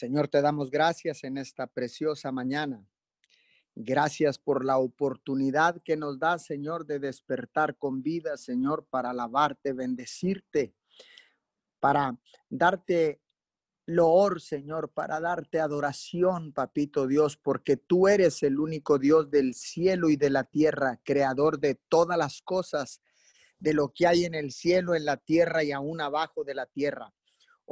Señor, te damos gracias en esta preciosa mañana. Gracias por la oportunidad que nos da, Señor, de despertar con vida, Señor, para alabarte, bendecirte, para darte loor, Señor, para darte adoración, papito Dios, porque tú eres el único Dios del cielo y de la tierra, creador de todas las cosas, de lo que hay en el cielo, en la tierra y aún abajo de la tierra.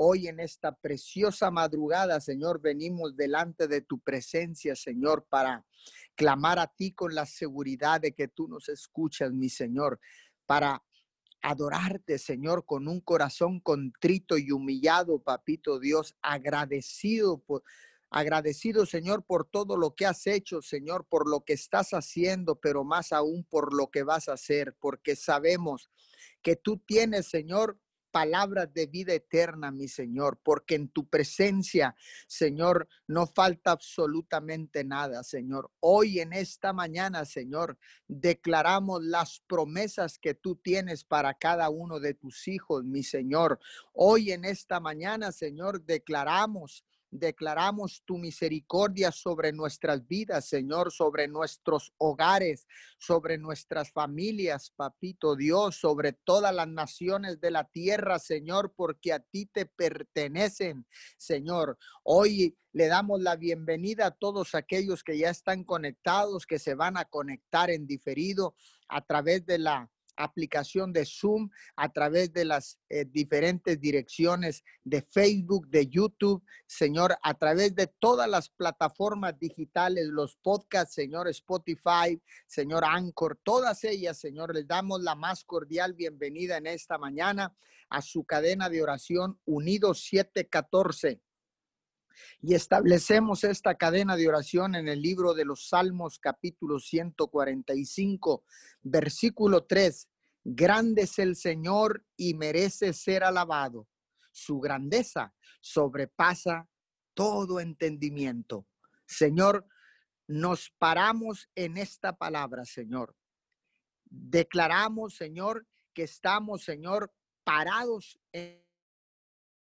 Hoy en esta preciosa madrugada, Señor, venimos delante de tu presencia, Señor, para clamar a ti con la seguridad de que tú nos escuchas, mi Señor, para adorarte, Señor, con un corazón contrito y humillado, papito Dios, agradecido por agradecido, Señor, por todo lo que has hecho, Señor, por lo que estás haciendo, pero más aún por lo que vas a hacer, porque sabemos que tú tienes, Señor, palabras de vida eterna, mi Señor, porque en tu presencia, Señor, no falta absolutamente nada, Señor. Hoy en esta mañana, Señor, declaramos las promesas que tú tienes para cada uno de tus hijos, mi Señor. Hoy en esta mañana, Señor, declaramos Declaramos tu misericordia sobre nuestras vidas, Señor, sobre nuestros hogares, sobre nuestras familias, papito Dios, sobre todas las naciones de la tierra, Señor, porque a ti te pertenecen, Señor. Hoy le damos la bienvenida a todos aquellos que ya están conectados, que se van a conectar en diferido a través de la aplicación de Zoom, a través de las eh, diferentes direcciones de Facebook, de YouTube, Señor, a través de todas las plataformas digitales, los podcasts, Señor, Spotify, Señor, Anchor, todas ellas, Señor, les damos la más cordial bienvenida en esta mañana a su cadena de oración Unidos 714 y establecemos esta cadena de oración en el libro de los Salmos capítulo 145, versículo 3. Grande es el Señor y merece ser alabado. Su grandeza sobrepasa todo entendimiento. Señor, nos paramos en esta palabra, Señor. Declaramos, Señor, que estamos, Señor, parados en,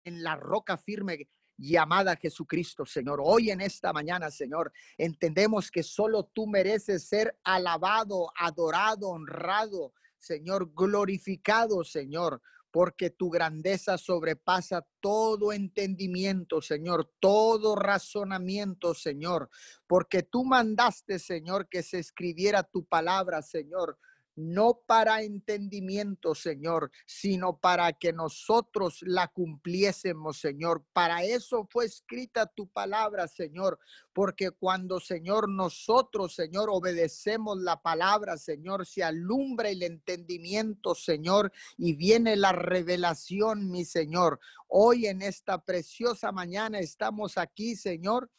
en la roca firme llamada Jesucristo, Señor. Hoy en esta mañana, Señor, entendemos que solo tú mereces ser alabado, adorado, honrado, Señor, glorificado, Señor, porque tu grandeza sobrepasa todo entendimiento, Señor, todo razonamiento, Señor, porque tú mandaste, Señor, que se escribiera tu palabra, Señor no para entendimiento, Señor, sino para que nosotros la cumpliésemos, Señor. Para eso fue escrita tu palabra, Señor, porque cuando, Señor, nosotros, Señor, obedecemos la palabra, Señor, se alumbra el entendimiento, Señor, y viene la revelación, mi Señor. Hoy en esta preciosa mañana estamos aquí, Señor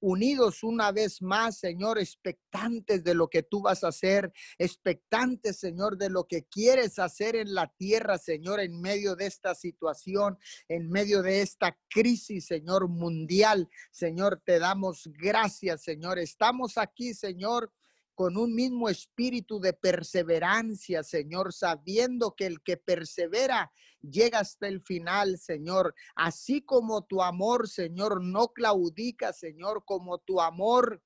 unidos una vez más, Señor, expectantes de lo que tú vas a hacer, expectantes, Señor, de lo que quieres hacer en la tierra, Señor, en medio de esta situación, en medio de esta crisis, Señor, mundial. Señor, te damos gracias, Señor. Estamos aquí, Señor con un mismo espíritu de perseverancia, Señor, sabiendo que el que persevera llega hasta el final, Señor. Así como tu amor, Señor, no claudica, Señor, como tu amor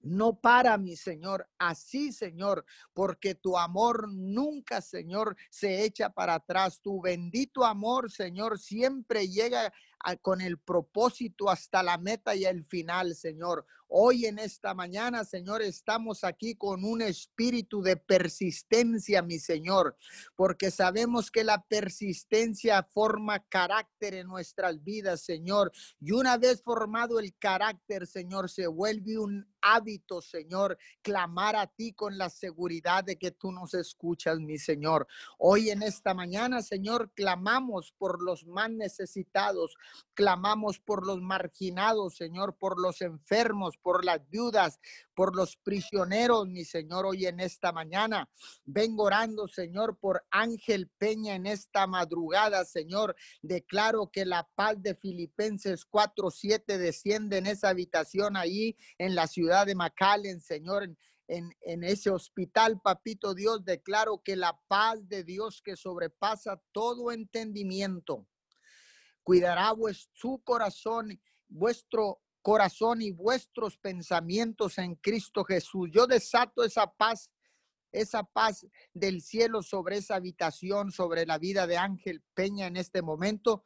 no para, mi Señor, así, Señor, porque tu amor nunca, Señor, se echa para atrás. Tu bendito amor, Señor, siempre llega con el propósito hasta la meta y el final, Señor. Hoy en esta mañana, Señor, estamos aquí con un espíritu de persistencia, mi Señor, porque sabemos que la persistencia forma carácter en nuestras vidas, Señor. Y una vez formado el carácter, Señor, se vuelve un hábito, Señor, clamar a ti con la seguridad de que tú nos escuchas, mi Señor. Hoy en esta mañana, Señor, clamamos por los más necesitados, Clamamos por los marginados, Señor, por los enfermos, por las viudas, por los prisioneros, mi Señor, hoy en esta mañana. Vengo orando, Señor, por Ángel Peña en esta madrugada, Señor. Declaro que la paz de Filipenses 4:7 desciende en esa habitación ahí en la ciudad de McAllen, Señor. En, en, ese hospital, papito Dios, declaro que la paz de Dios que sobrepasa todo entendimiento cuidará su corazón vuestro corazón y vuestros pensamientos en Cristo Jesús. Yo desato esa paz, esa paz del cielo sobre esa habitación, sobre la vida de Ángel Peña en este momento.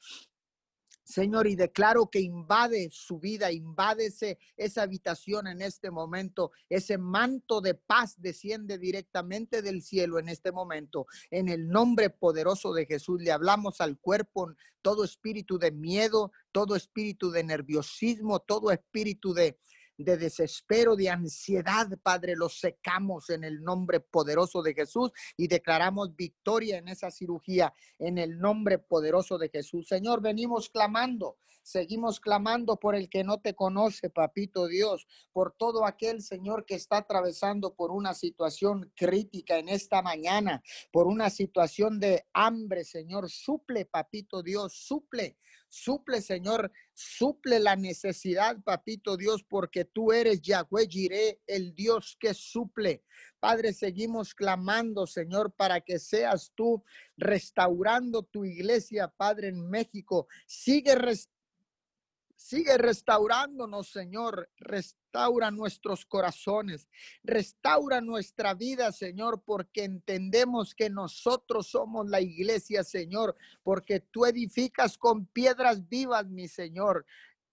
Señor, y declaro que invade su vida, invade esa habitación en este momento. Ese manto de paz desciende directamente del cielo en este momento. En el nombre poderoso de Jesús le hablamos al cuerpo, todo espíritu de miedo, todo espíritu de nerviosismo, todo espíritu de, de desespero, de ansiedad, Padre, los secamos en el nombre poderoso de Jesús y declaramos victoria en esa cirugía en el nombre poderoso de Jesús. Señor, venimos clamando, seguimos clamando por el que no te conoce, papito Dios, por todo aquel Señor que está atravesando por una situación crítica en esta mañana, por una situación de hambre, Señor, suple, papito Dios, suple Suple, Señor, suple la necesidad, papito Dios, porque tú eres Yahweh Jireh, el Dios que suple. Padre, seguimos clamando, Señor, para que seas tú restaurando tu iglesia, Padre, en México. Sigue Sigue restaurándonos, Señor. Restaura nuestros corazones. Restaura nuestra vida, Señor, porque entendemos que nosotros somos la iglesia, Señor, porque tú edificas con piedras vivas, mi Señor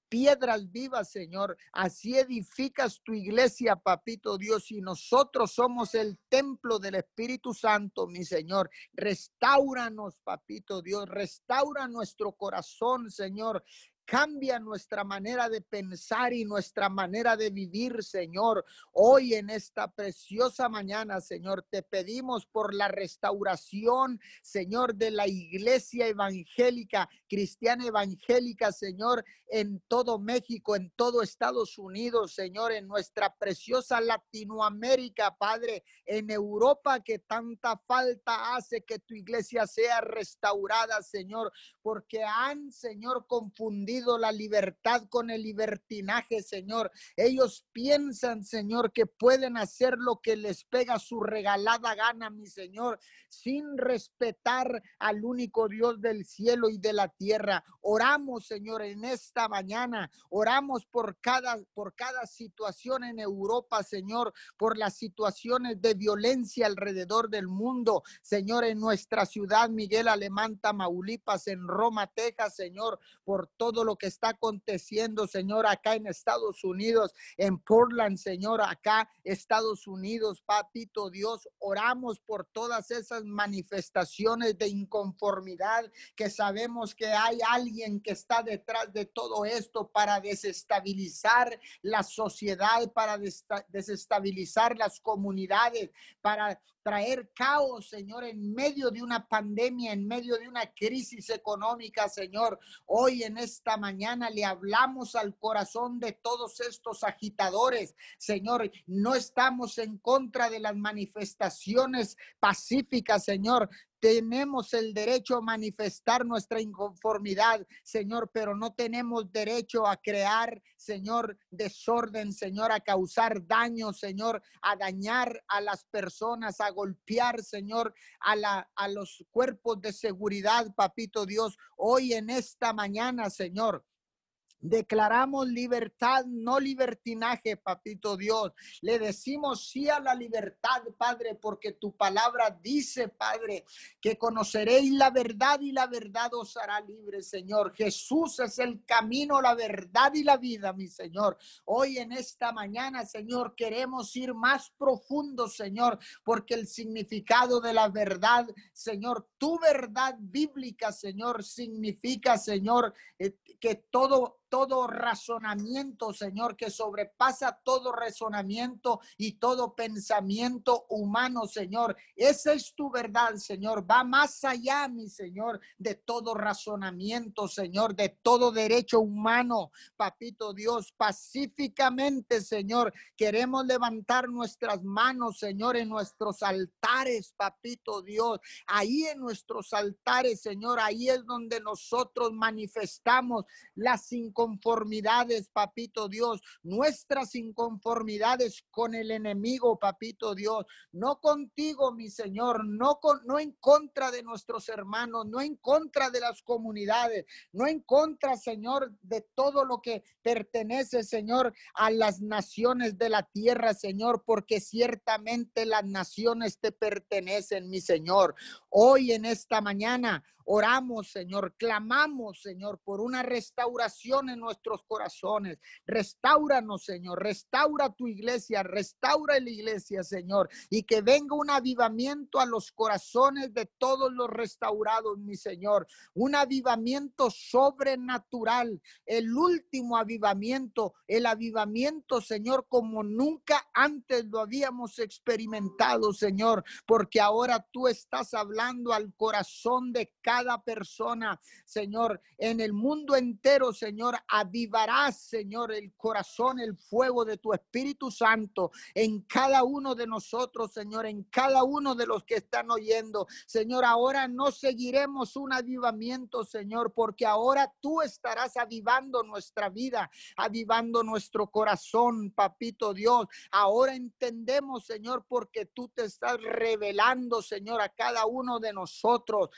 piedras vivas, Señor. Así edificas tu iglesia, papito Dios, y nosotros somos el templo del Espíritu Santo, mi Señor. Restauranos, papito Dios. Restaura nuestro corazón, Señor. Cambia nuestra manera de pensar y nuestra manera de vivir, Señor. Hoy en esta preciosa mañana, Señor, te pedimos por la restauración, Señor, de la iglesia evangélica, cristiana evangélica, Señor, en todo México, en todo Estados Unidos, Señor, en nuestra preciosa Latinoamérica, Padre, en Europa que tanta falta hace que tu iglesia sea restaurada, Señor, porque han, Señor, confundido la libertad con el libertinaje, Señor. Ellos piensan, Señor, que pueden hacer lo que les pega su regalada gana, mi Señor, sin respetar al único Dios del cielo y de la tierra. Oramos, Señor, en esta mañana. Oramos por cada por cada situación en Europa, Señor, por las situaciones de violencia alrededor del mundo, Señor, en nuestra ciudad Miguel Alemán, Tamaulipas, en Roma, Texas, Señor, por todo lo que está aconteciendo, Señor, acá en Estados Unidos, en Portland, Señor, acá Estados Unidos, papito Dios, oramos por todas esas manifestaciones de inconformidad que sabemos que hay alguien que está detrás de todo esto para desestabilizar la sociedad, para desestabilizar las comunidades, para traer caos, Señor, en medio de una pandemia, en medio de una crisis económica, Señor. Hoy en esta mañana le hablamos al corazón de todos estos agitadores, Señor. No estamos en contra de las manifestaciones pacíficas, Señor, tenemos el derecho a manifestar nuestra inconformidad, Señor, pero no tenemos derecho a crear, Señor, desorden, Señor, a causar daño, Señor, a dañar a las personas, a golpear, Señor, a, la, a los cuerpos de seguridad, papito Dios, hoy en esta mañana, Señor. Declaramos libertad, no libertinaje, papito Dios. Le decimos sí a la libertad, Padre, porque tu palabra dice, Padre, que conoceréis la verdad y la verdad os hará libre, Señor. Jesús es el camino, la verdad y la vida, mi Señor. Hoy en esta mañana, Señor, queremos ir más profundo, Señor, porque el significado de la verdad, Señor, tu verdad bíblica, Señor, significa, Señor, eh, que todo todo razonamiento, Señor, que sobrepasa todo razonamiento y todo pensamiento humano, Señor. Esa es tu verdad, Señor. Va más allá, mi Señor, de todo razonamiento, Señor, de todo derecho humano, papito Dios. Pacíficamente, Señor, queremos levantar nuestras manos, Señor, en nuestros altares, papito Dios. Ahí en nuestros altares, Señor, ahí es donde nosotros manifestamos las cinco inconformidades, papito Dios, nuestras inconformidades con el enemigo, papito Dios, no contigo, mi Señor, no, con, no en contra de nuestros hermanos, no en contra de las comunidades, no en contra, Señor, de todo lo que pertenece, Señor, a las naciones de la tierra, Señor, porque ciertamente las naciones te pertenecen, mi Señor. Hoy en esta mañana Oramos, Señor, clamamos, Señor, por una restauración en nuestros corazones. Restauranos, Señor, restaura tu iglesia, restaura la iglesia, Señor, y que venga un avivamiento a los corazones de todos los restaurados, mi Señor. Un avivamiento sobrenatural, el último avivamiento, el avivamiento, Señor, como nunca antes lo habíamos experimentado, Señor, porque ahora tú estás hablando al corazón de cada cada persona, Señor, en el mundo entero, Señor, avivarás, Señor, el corazón, el fuego de tu Espíritu Santo en cada uno de nosotros, Señor, en cada uno de los que están oyendo. Señor, ahora no seguiremos un avivamiento, Señor, porque ahora tú estarás avivando nuestra vida, avivando nuestro corazón, papito Dios. Ahora entendemos, Señor, porque tú te estás revelando, Señor, a cada uno de nosotros.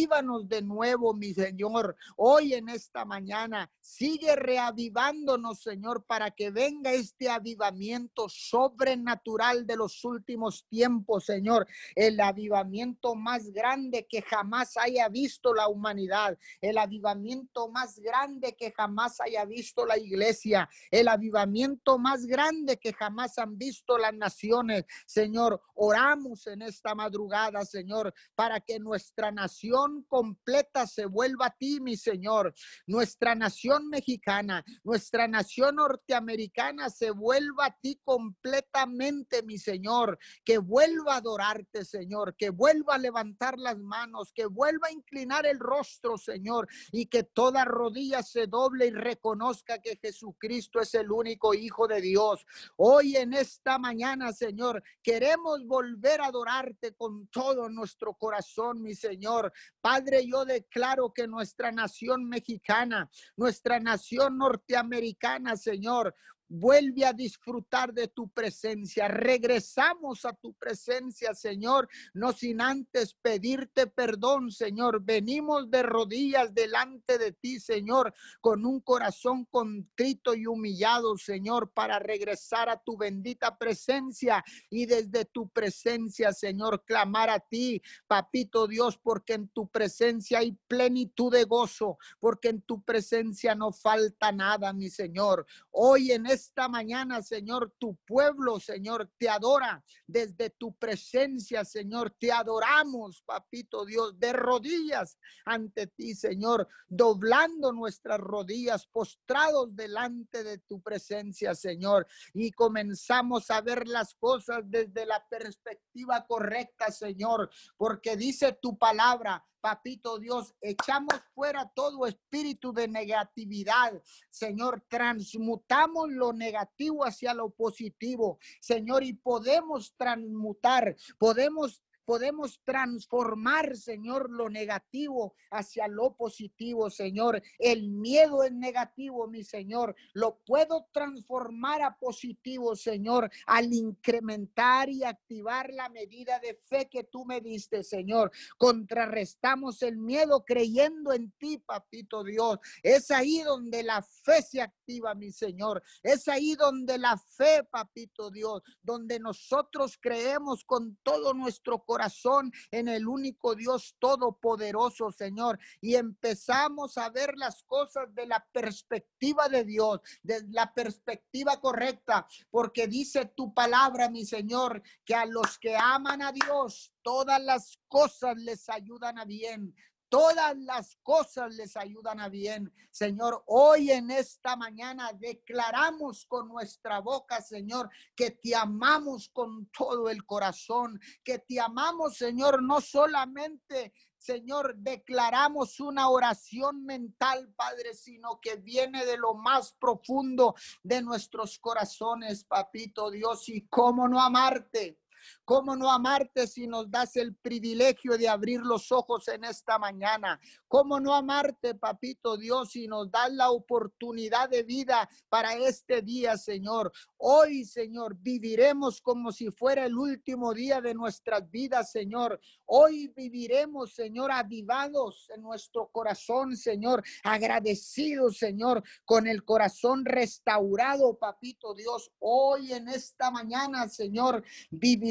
Reavívanos de nuevo, mi Señor, hoy en esta mañana. Sigue reavivándonos, Señor, para que venga este avivamiento sobrenatural de los últimos tiempos, Señor. El avivamiento más grande que jamás haya visto la humanidad. El avivamiento más grande que jamás haya visto la iglesia. El avivamiento más grande que jamás han visto las naciones. Señor, oramos en esta madrugada, Señor, para que nuestra nación completa se vuelva a ti, mi Señor. Nuestra nación mexicana, nuestra nación norteamericana se vuelva a ti completamente, mi Señor. Que vuelva a adorarte, Señor. Que vuelva a levantar las manos, que vuelva a inclinar el rostro, Señor. Y que toda rodilla se doble y reconozca que Jesucristo es el único Hijo de Dios. Hoy en esta mañana, Señor, queremos volver a adorarte con todo nuestro corazón, mi Señor. Padre, yo declaro que nuestra nación mexicana, nuestra nación norteamericana, Señor, Vuelve a disfrutar de tu presencia. Regresamos a tu presencia, Señor, no sin antes pedirte perdón, Señor. Venimos de rodillas delante de ti, Señor, con un corazón contrito y humillado, Señor, para regresar a tu bendita presencia y desde tu presencia, Señor, clamar a ti, papito Dios, porque en tu presencia hay plenitud de gozo, porque en tu presencia no falta nada, mi Señor. Hoy en esta mañana, Señor, tu pueblo, Señor, te adora desde tu presencia, Señor. Te adoramos, papito Dios, de rodillas ante ti, Señor, doblando nuestras rodillas, postrados delante de tu presencia, Señor. Y comenzamos a ver las cosas desde la perspectiva correcta, Señor, porque dice tu palabra, Papito Dios, echamos fuera todo espíritu de negatividad. Señor, transmutamos lo negativo hacia lo positivo. Señor, y podemos transmutar, podemos podemos transformar, Señor, lo negativo hacia lo positivo, Señor. El miedo es negativo, mi Señor. Lo puedo transformar a positivo, Señor, al incrementar y activar la medida de fe que tú me diste, Señor. Contrarrestamos el miedo creyendo en ti, papito Dios. Es ahí donde la fe se activa, mi Señor. Es ahí donde la fe, papito Dios, donde nosotros creemos con todo nuestro corazón corazón en el único Dios todopoderoso, Señor. Y empezamos a ver las cosas de la perspectiva de Dios, de la perspectiva correcta, porque dice tu palabra, mi Señor, que a los que aman a Dios, todas las cosas les ayudan a bien. Todas las cosas les ayudan a bien. Señor, hoy en esta mañana declaramos con nuestra boca, Señor, que te amamos con todo el corazón, que te amamos, Señor, no solamente Señor, declaramos una oración mental, Padre, sino que viene de lo más profundo de nuestros corazones, papito Dios. Y cómo no amarte, ¿Cómo no amarte si nos das el privilegio de abrir los ojos en esta mañana? ¿Cómo no amarte, papito Dios, si nos das la oportunidad de vida para este día, Señor? Hoy, Señor, viviremos como si fuera el último día de nuestras vidas, Señor. Hoy viviremos, Señor, avivados en nuestro corazón, Señor, agradecidos, Señor, con el corazón restaurado, papito Dios. Hoy en esta mañana, Señor, viviremos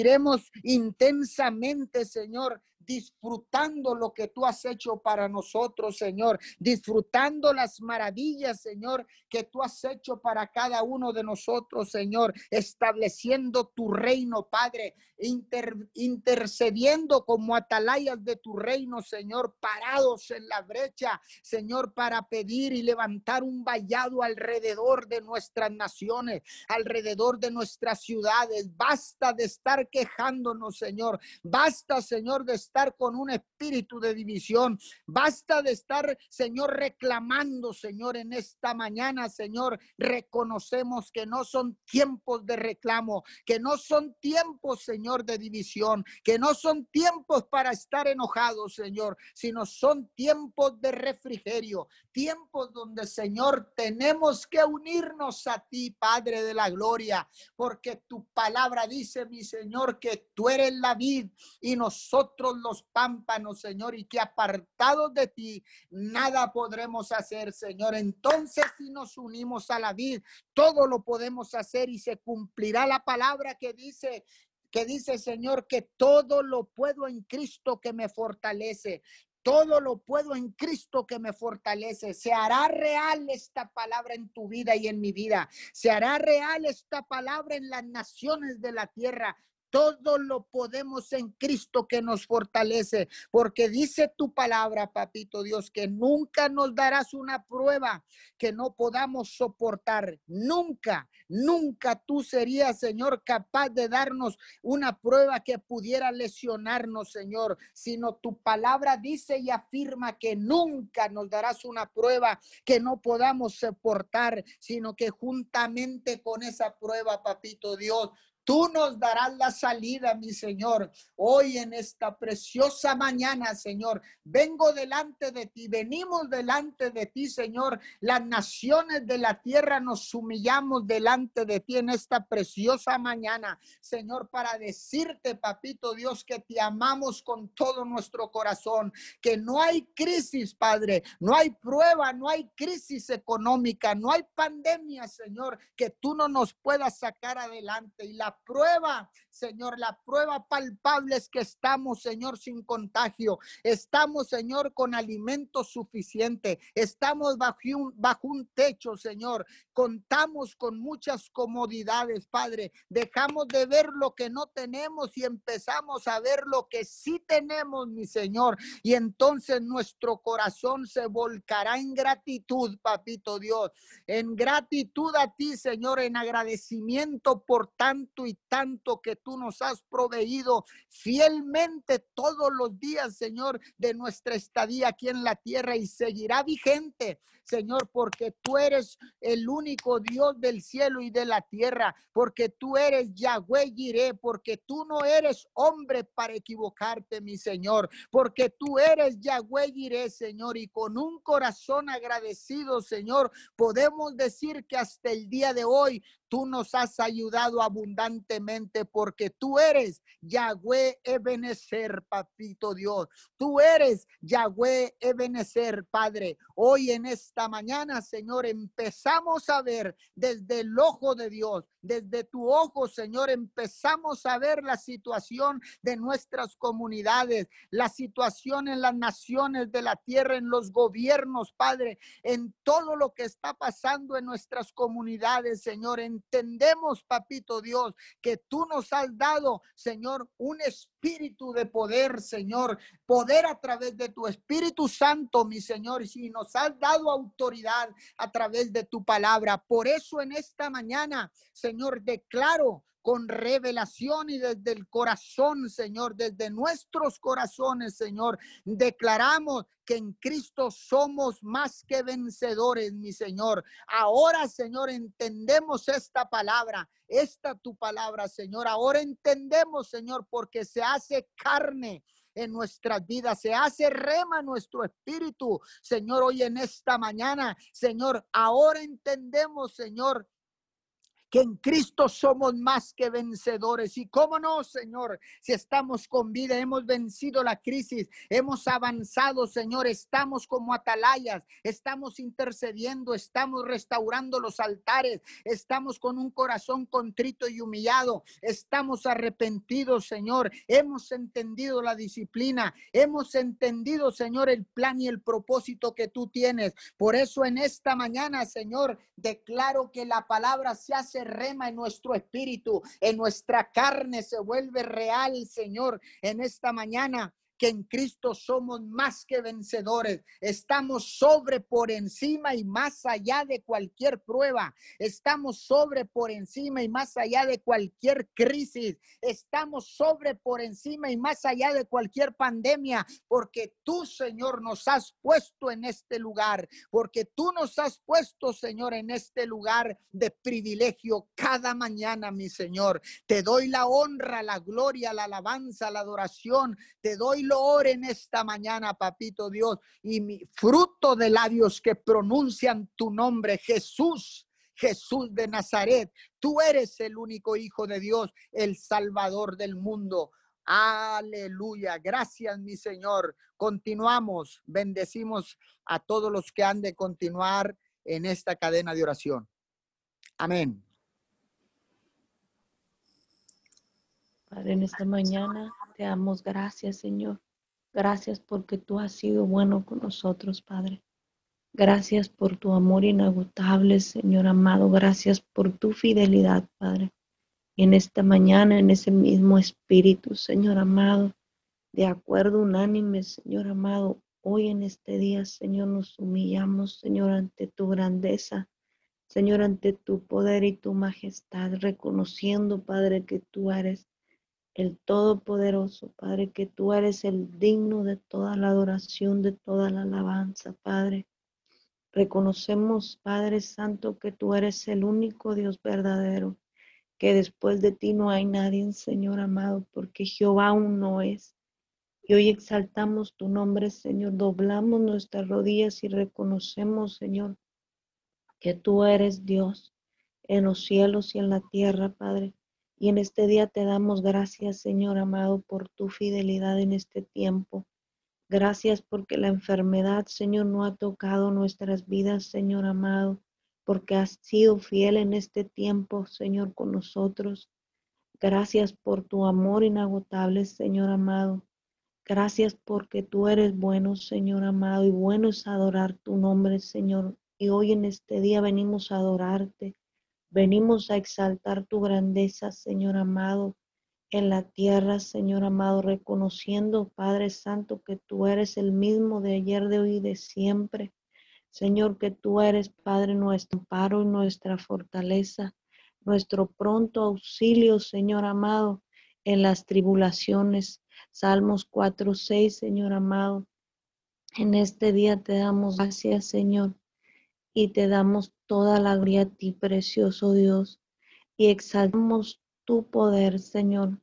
intensamente, Señor, disfrutando lo que tú has hecho para nosotros, Señor, disfrutando las maravillas, Señor, que tú has hecho para cada uno de nosotros, Señor, estableciendo tu reino, Padre, intercediendo como atalayas de tu reino, Señor, parados en la brecha, Señor, para pedir y levantar un vallado alrededor de nuestras naciones, alrededor de nuestras ciudades. Basta de estar quejándonos, Señor. Basta, Señor, de estar con un espíritu de división. Basta de estar, Señor, reclamando, Señor, en esta mañana, Señor. Reconocemos que no son tiempos de reclamo, que no son tiempos, Señor, de división, que no son tiempos para estar enojados, Señor, sino son tiempos de refrigerio, tiempos donde, Señor, tenemos que unirnos a ti, Padre de la Gloria, porque tu palabra dice, mi Señor, que tú eres la vid y nosotros los pámpanos, Señor, y que apartados de ti nada podremos hacer, Señor. Entonces, si nos unimos a la vid, todo lo podemos hacer y se cumplirá la palabra que dice que dice, Señor, que todo lo puedo en Cristo que me fortalece. Todo lo puedo en Cristo que me fortalece. Se hará real esta palabra en tu vida y en mi vida. Se hará real esta palabra en las naciones de la tierra. Todo lo podemos en Cristo que nos fortalece, porque dice tu palabra, papito Dios, que nunca nos darás una prueba que no podamos soportar. Nunca, nunca tú serías, Señor, capaz de darnos una prueba que pudiera lesionarnos, Señor, sino tu palabra dice y afirma que nunca nos darás una prueba que no podamos soportar, sino que juntamente con esa prueba, papito Dios, Tú nos darás la salida, mi Señor. Hoy en esta preciosa mañana, Señor, vengo delante de ti, venimos delante de ti, Señor. Las naciones de la tierra nos humillamos delante de ti en esta preciosa mañana, Señor, para decirte, papito Dios, que te amamos con todo nuestro corazón, que no hay crisis, Padre, no hay prueba, no hay crisis económica, no hay pandemia, Señor, que tú no nos puedas sacar adelante. Y la prueba, Señor, la prueba palpable es que estamos, Señor, sin contagio. Estamos, Señor, con alimento suficiente. Estamos bajo un, un techo, Señor. Contamos con muchas comodidades, Padre. Dejamos de ver lo que no tenemos y empezamos a ver lo que sí tenemos, mi Señor. Y entonces nuestro corazón se volcará en gratitud, papito Dios. En gratitud a ti, Señor, en agradecimiento por tanto y tanto que tú nos has proveído fielmente todos los días, Señor, de nuestra estadía aquí en la tierra y seguirá vigente, Señor, porque tú eres el único Dios del cielo y de la tierra, porque tú eres Yahweh Jireh, porque tú no eres hombre para equivocarte, mi Señor, porque tú eres Yahweh Jireh, Señor, y con un corazón agradecido, Señor, podemos decir que hasta el día de hoy Tú nos has ayudado abundantemente porque tú eres Yahweh Ebenezer, papito Dios. Tú eres Yahweh Ebenezer, Padre. Hoy en esta mañana, Señor, empezamos a ver desde el ojo de Dios, desde tu ojo, Señor, empezamos a ver la situación de nuestras comunidades, la situación en las naciones de la tierra, en los gobiernos, Padre, en todo lo que está pasando en nuestras comunidades, Señor, en entendemos, papito Dios, que tú nos has dado, Señor, un espíritu de poder, Señor, poder a través de tu Espíritu Santo, mi Señor, y nos has dado autoridad a través de tu palabra. Por eso en esta mañana, Señor, declaro con revelación y desde el corazón, Señor, desde nuestros corazones, Señor, declaramos que en Cristo somos más que vencedores, mi Señor. Ahora, Señor, entendemos esta palabra, esta tu palabra, Señor. Ahora entendemos, Señor, porque se hace carne en nuestras vidas, se hace rema nuestro espíritu, Señor, hoy en esta mañana, Señor, ahora entendemos, Señor, que en Cristo somos más que vencedores. Y cómo no, Señor, si estamos con vida, hemos vencido la crisis, hemos avanzado, Señor, estamos como atalayas, estamos intercediendo, estamos restaurando los altares, estamos con un corazón contrito y humillado, estamos arrepentidos, Señor, hemos entendido la disciplina, hemos entendido, Señor, el plan y el propósito que tú tienes. Por eso en esta mañana, Señor, declaro que la palabra se hace rema en nuestro espíritu, en nuestra carne se vuelve real, Señor, en esta mañana que en Cristo somos más que vencedores. Estamos sobre por encima y más allá de cualquier prueba. Estamos sobre por encima y más allá de cualquier crisis. Estamos sobre por encima y más allá de cualquier pandemia, porque tú, Señor, nos has puesto en este lugar, porque tú nos has puesto, Señor, en este lugar de privilegio cada mañana, mi Señor. Te doy la honra, la gloria, la alabanza, la adoración. Te doy lo en esta mañana, papito Dios, y mi fruto de labios que pronuncian tu nombre, Jesús. Jesús de Nazaret, tú eres el único Hijo de Dios, el Salvador del mundo. Aleluya. Gracias, mi Señor. Continuamos. Bendecimos a todos los que han de continuar en esta cadena de oración. Amén. Padre, en esta mañana te damos gracias, Señor. Gracias porque tú has sido bueno con nosotros, Padre. Gracias por tu amor inagotable, Señor amado. Gracias por tu fidelidad, Padre. Y en esta mañana, en ese mismo espíritu, Señor amado, de acuerdo unánime, Señor amado, hoy en este día, Señor, nos humillamos, Señor, ante tu grandeza, Señor, ante tu poder y tu majestad, reconociendo, Padre, que tú eres el Todopoderoso, Padre, que tú eres el digno de toda la adoración, de toda la alabanza, Padre. Reconocemos, Padre Santo, que tú eres el único Dios verdadero, que después de ti no hay nadie, Señor amado, porque Jehová aún no es. Y hoy exaltamos tu nombre, Señor, doblamos nuestras rodillas y reconocemos, Señor, que tú eres Dios en los cielos y en la tierra, Padre y en este día te damos gracias, Señor amado, por tu fidelidad en este tiempo. Gracias porque la enfermedad, Señor, no ha tocado nuestras vidas, Señor amado, porque has sido fiel en este tiempo, Señor, con nosotros. Gracias por tu amor inagotable, Señor amado. Gracias porque tú eres bueno, Señor amado, y bueno es adorar tu nombre, Señor. Y hoy en este día venimos a adorarte. Venimos a exaltar tu grandeza, Señor amado, en la tierra, Señor amado, reconociendo, Padre Santo, que tú eres el mismo de ayer, de hoy y de siempre. Señor, que tú eres, Padre, nuestro amparo y nuestra fortaleza, nuestro pronto auxilio, Señor amado, en las tribulaciones. Salmos 4, 6, Señor amado. En este día te damos gracias, Señor, y te damos toda la gloria a ti, precioso Dios, y exaltamos tu poder, Señor.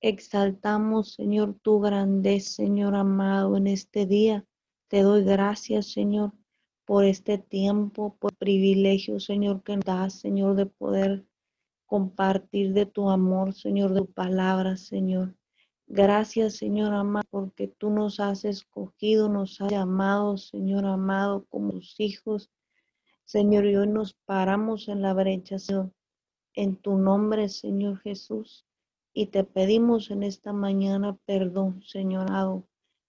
Exaltamos, Señor, tu grandeza, Señor amado, en este día. Te doy gracias, Señor, por este tiempo, por privilegio, Señor, que nos das, Señor, de poder compartir de tu amor, Señor, de tu palabra, Señor. Gracias, Señor amado, porque tú nos has escogido, nos has llamado, Señor amado, como tus hijos. Señor, y hoy nos paramos en la brecha, Señor, en tu nombre, Señor Jesús. Y te pedimos en esta mañana perdón, Señor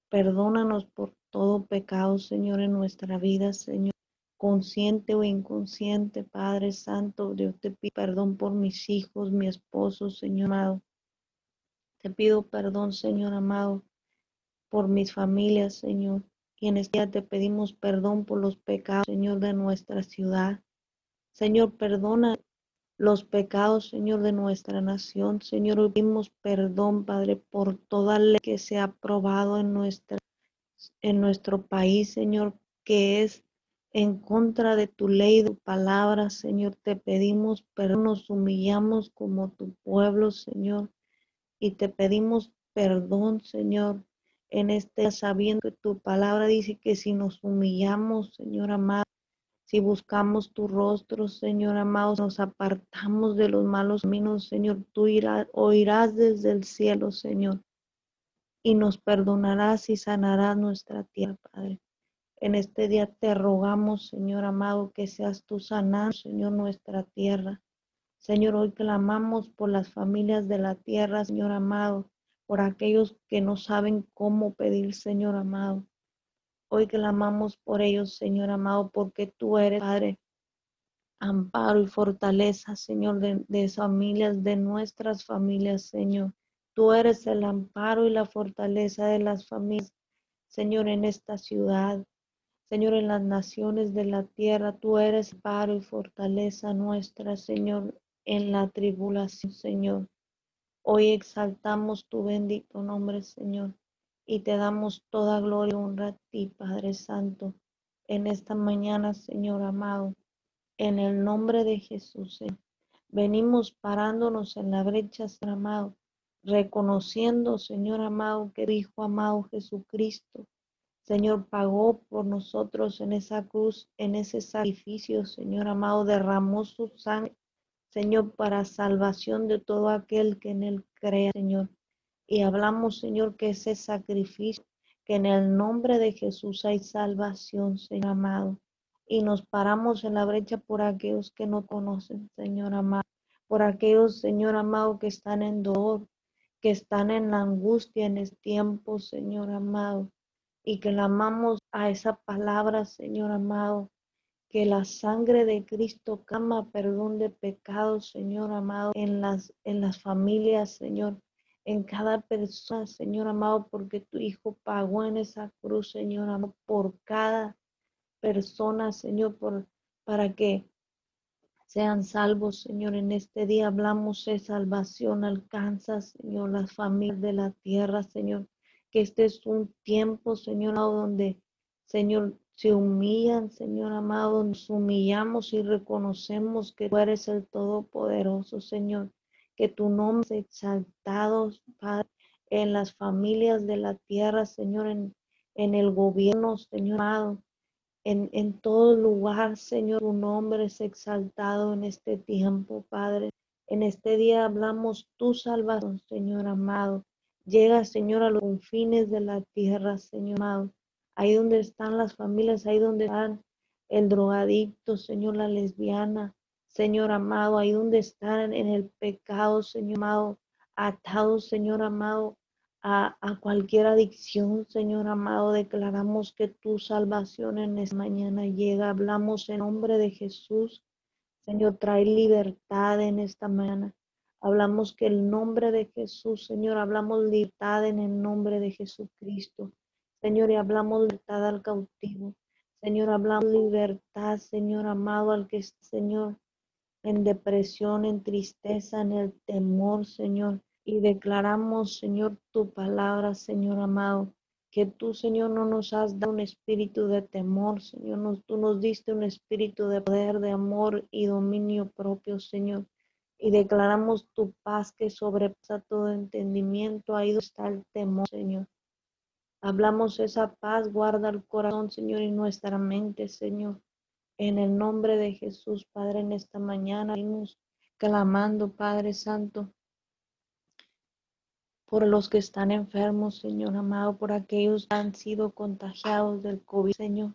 Perdónanos por todo pecado, Señor, en nuestra vida, Señor. Consciente o inconsciente, Padre Santo, Dios te pido perdón por mis hijos, mi esposo, Señor amado. Te pido perdón, Señor amado, por mis familias, Señor. Y en este día te pedimos perdón por los pecados, Señor, de nuestra ciudad. Señor, perdona los pecados, Señor, de nuestra nación. Señor, pedimos perdón, Padre, por toda ley que se ha aprobado en, nuestra, en nuestro país, Señor, que es en contra de tu ley, de tu palabra, Señor. Te pedimos perdón, nos humillamos como tu pueblo, Señor, y te pedimos perdón, Señor, en este sabiendo que tu palabra dice que si nos humillamos, Señor amado, si buscamos tu rostro, Señor amado, nos apartamos de los malos caminos, Señor, tú irás, oirás desde el cielo, Señor, y nos perdonarás y sanarás nuestra tierra, Padre. En este día te rogamos, Señor amado, que seas tú sanando, Señor, nuestra tierra. Señor, hoy clamamos por las familias de la tierra, Señor amado, por aquellos que no saben cómo pedir, Señor amado. Hoy clamamos por ellos, Señor amado, porque tú eres, Padre, amparo y fortaleza, Señor, de, de familias, de nuestras familias, Señor. Tú eres el amparo y la fortaleza de las familias, Señor, en esta ciudad. Señor, en las naciones de la tierra, tú eres amparo y fortaleza nuestra, Señor, en la tribulación, Señor. Hoy exaltamos tu bendito nombre, Señor y te damos toda gloria y honra a ti, Padre Santo, en esta mañana, Señor amado, en el nombre de Jesús. Venimos parándonos en la brecha, Señor amado, reconociendo, Señor amado, que Hijo amado Jesucristo, Señor, pagó por nosotros en esa cruz, en ese sacrificio, Señor amado, derramó su sangre, Señor, para salvación de todo aquel que en él crea, Señor. Y hablamos, Señor, que ese sacrificio, que en el nombre de Jesús hay salvación, Señor amado. Y nos paramos en la brecha por aquellos que no conocen, Señor amado. Por aquellos, Señor amado, que están en dolor, que están en angustia en este tiempo, Señor amado. Y que la amamos a esa palabra, Señor amado, que la sangre de Cristo cama perdón de pecados, Señor amado, en las, en las familias, Señor, en cada persona, Señor amado, porque tu Hijo pagó en esa cruz, Señor amado, por cada persona, Señor, por, para que sean salvos, Señor. En este día hablamos de salvación, alcanza, Señor, las familias de la tierra, Señor. Que este es un tiempo, Señor, donde, Señor, se humillan, Señor amado, nos humillamos y reconocemos que tú eres el Todopoderoso, Señor que tu nombre sea exaltado, Padre, en las familias de la tierra, Señor, en, en el gobierno, Señor amado. En, en todo lugar, Señor, tu nombre es exaltado en este tiempo, Padre. En este día hablamos tu salvación, Señor amado. Llega, Señor, a los confines de la tierra, Señor amado. Ahí donde están las familias, ahí donde están el drogadicto, Señor, la lesbiana, Señor amado, ahí donde están en el pecado, Señor amado, atados, Señor amado, a, cualquier adicción, Señor amado, declaramos que tu salvación en esta mañana llega. Hablamos en nombre de Jesús. Señor, trae libertad en esta mañana. Hablamos que el nombre de Jesús, Señor, hablamos libertad en el nombre de Jesucristo. Señor, y hablamos libertad al cautivo. Señor, hablamos libertad, Señor amado, al que, Señor, en depresión, en tristeza, en el temor, Señor. Y declaramos, Señor, tu palabra, Señor amado, que tú, Señor, no nos has dado un espíritu de temor, Señor. tú nos diste un espíritu de poder, de amor y dominio propio, Señor. Y declaramos tu paz que sobrepasa todo entendimiento. Ahí está el temor, Señor. Hablamos esa paz, guarda el corazón, Señor, y nuestra mente, Señor. En el nombre de Jesús, Padre, en esta mañana venimos clamando, Padre Santo, por los que están enfermos, Señor amado, por aquellos que han sido contagiados del COVID, Señor,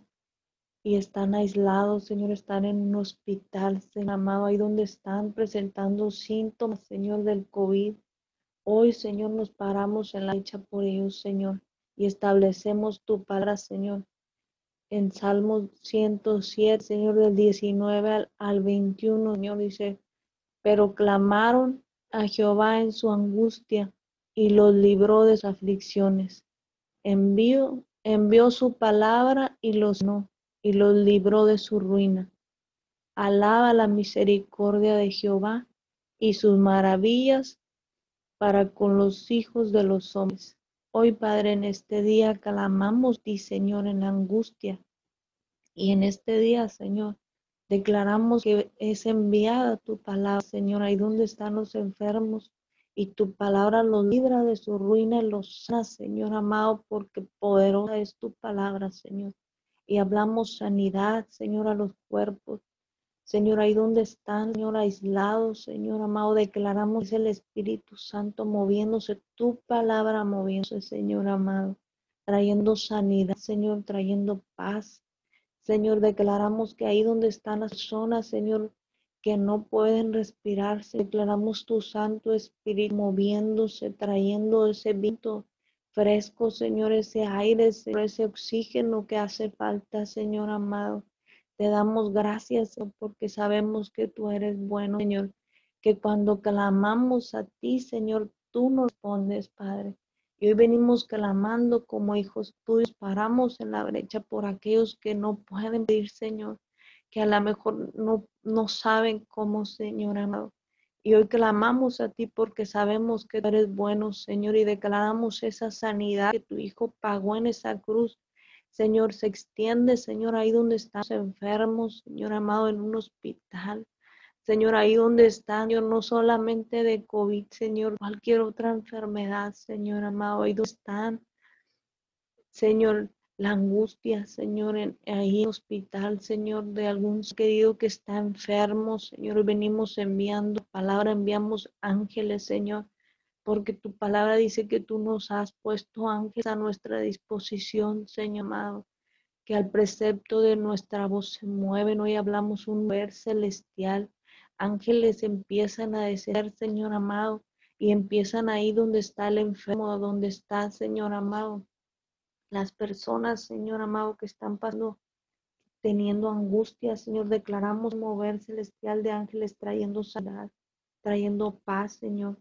y están aislados, Señor, están en un hospital, Señor amado, ahí donde están presentando síntomas, Señor, del COVID. Hoy, Señor, nos paramos en la dicha por ellos, Señor, y establecemos tu palabra, Señor, en Salmos 107, Señor, del 19 al, 21, Señor, dice, pero clamaron a Jehová en su angustia y los libró de sus aflicciones. Envió, envió su palabra y los no, y los libró de su ruina. Alaba la misericordia de Jehová y sus maravillas para con los hijos de los hombres. Hoy, Padre, en este día clamamos ti, Señor, en angustia. Y en este día, Señor, declaramos que es enviada tu palabra, Señor, ahí donde están los enfermos. Y tu palabra los libra de su ruina y los sana, Señor amado, porque poderosa es tu palabra, Señor. Y hablamos sanidad, Señor, a los cuerpos. Señor, ahí donde están, Señor, aislados, Señor amado, declaramos el Espíritu Santo moviéndose, tu palabra moviéndose, Señor amado, trayendo sanidad, Señor, trayendo paz. Señor, declaramos que ahí donde están las personas, Señor, que no pueden respirarse, declaramos tu Santo Espíritu moviéndose, trayendo ese viento fresco, Señor, ese aire, ese oxígeno que hace falta, Señor amado. Te damos gracias porque sabemos que tú eres bueno, Señor, que cuando clamamos a ti, Señor, tú nos respondes, Padre. Y hoy venimos clamando como hijos tuyos, paramos en la brecha por aquellos que no pueden pedir, Señor, que a lo mejor no, no saben cómo, Señor amado. Y hoy clamamos a ti porque sabemos que tú eres bueno, Señor, y declaramos esa sanidad que tu Hijo pagó en esa cruz Señor, se extiende, Señor, ahí donde estamos enfermos, Señor amado, en un hospital. Señor, ahí donde están, Señor, no solamente de COVID, Señor, cualquier otra enfermedad, Señor amado, ahí donde están. Señor, la angustia, Señor, en, ahí en el hospital, Señor, de algún querido que está enfermo, Señor, venimos enviando palabra, enviamos ángeles, Señor, porque tu palabra dice que tú nos has puesto ángeles a nuestra disposición, Señor amado, que al precepto de nuestra voz se mueven. Hoy hablamos un ver celestial. Ángeles empiezan a desear, Señor amado, y empiezan ahí donde está el enfermo, donde está, Señor amado. Las personas, Señor amado, que están pasando, teniendo angustia, Señor, declaramos mover celestial de ángeles trayendo sanidad, trayendo paz, Señor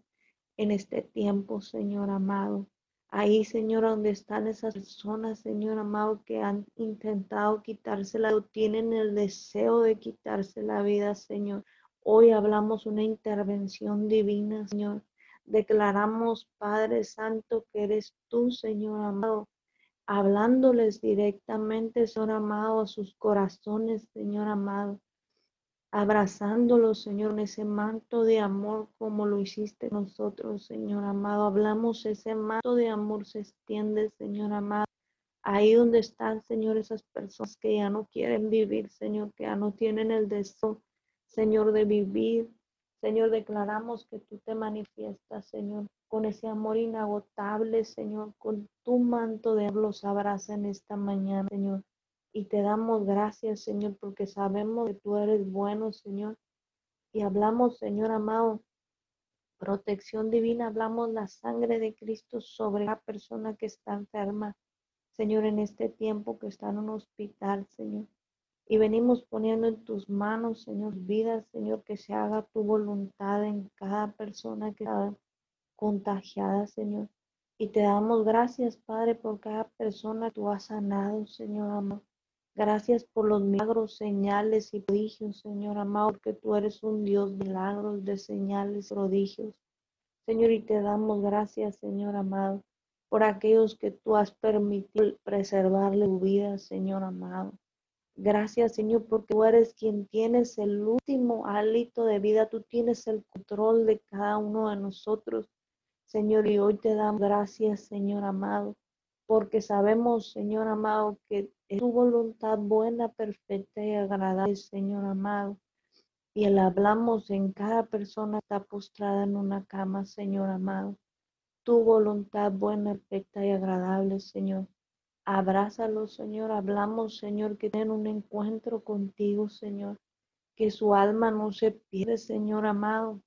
en este tiempo, Señor amado. Ahí, Señor, donde están esas personas, Señor amado, que han intentado quitársela o tienen el deseo de quitarse la vida, Señor. Hoy hablamos una intervención divina, Señor. Declaramos, Padre Santo, que eres tú, Señor amado, hablándoles directamente, Señor amado, a sus corazones, Señor amado abrazándolo, Señor, en ese manto de amor como lo hiciste nosotros, Señor amado. Hablamos, ese manto de amor se extiende, Señor amado. Ahí donde están, Señor, esas personas que ya no quieren vivir, Señor, que ya no tienen el deseo, Señor, de vivir. Señor, declaramos que tú te manifiestas, Señor, con ese amor inagotable, Señor, con tu manto de amor los abraza en esta mañana, Señor. Y te damos gracias, Señor, porque sabemos que tú eres bueno, Señor. Y hablamos, Señor amado, protección divina, hablamos la sangre de Cristo sobre la persona que está enferma, Señor, en este tiempo que está en un hospital, Señor. Y venimos poniendo en tus manos, Señor, vida, Señor, que se haga tu voluntad en cada persona que está contagiada, Señor. Y te damos gracias, Padre, por cada persona que tú has sanado, Señor amado. Gracias por los milagros, señales y prodigios, Señor amado, porque tú eres un Dios de milagros, de señales, prodigios. Señor, y te damos gracias, Señor amado, por aquellos que tú has permitido preservarle su vida, Señor amado. Gracias, Señor, porque tú eres quien tienes el último hálito de vida, tú tienes el control de cada uno de nosotros, Señor, y hoy te damos gracias, Señor amado, porque sabemos, Señor amado, que es tu voluntad buena, perfecta y agradable, Señor amado. Y hablamos en cada persona que está postrada en una cama, Señor amado. Tu voluntad buena, perfecta y agradable, Señor. Abrázalo, Señor. Hablamos, Señor, que tengan un encuentro contigo, Señor. Que su alma no se pierda, Señor amado,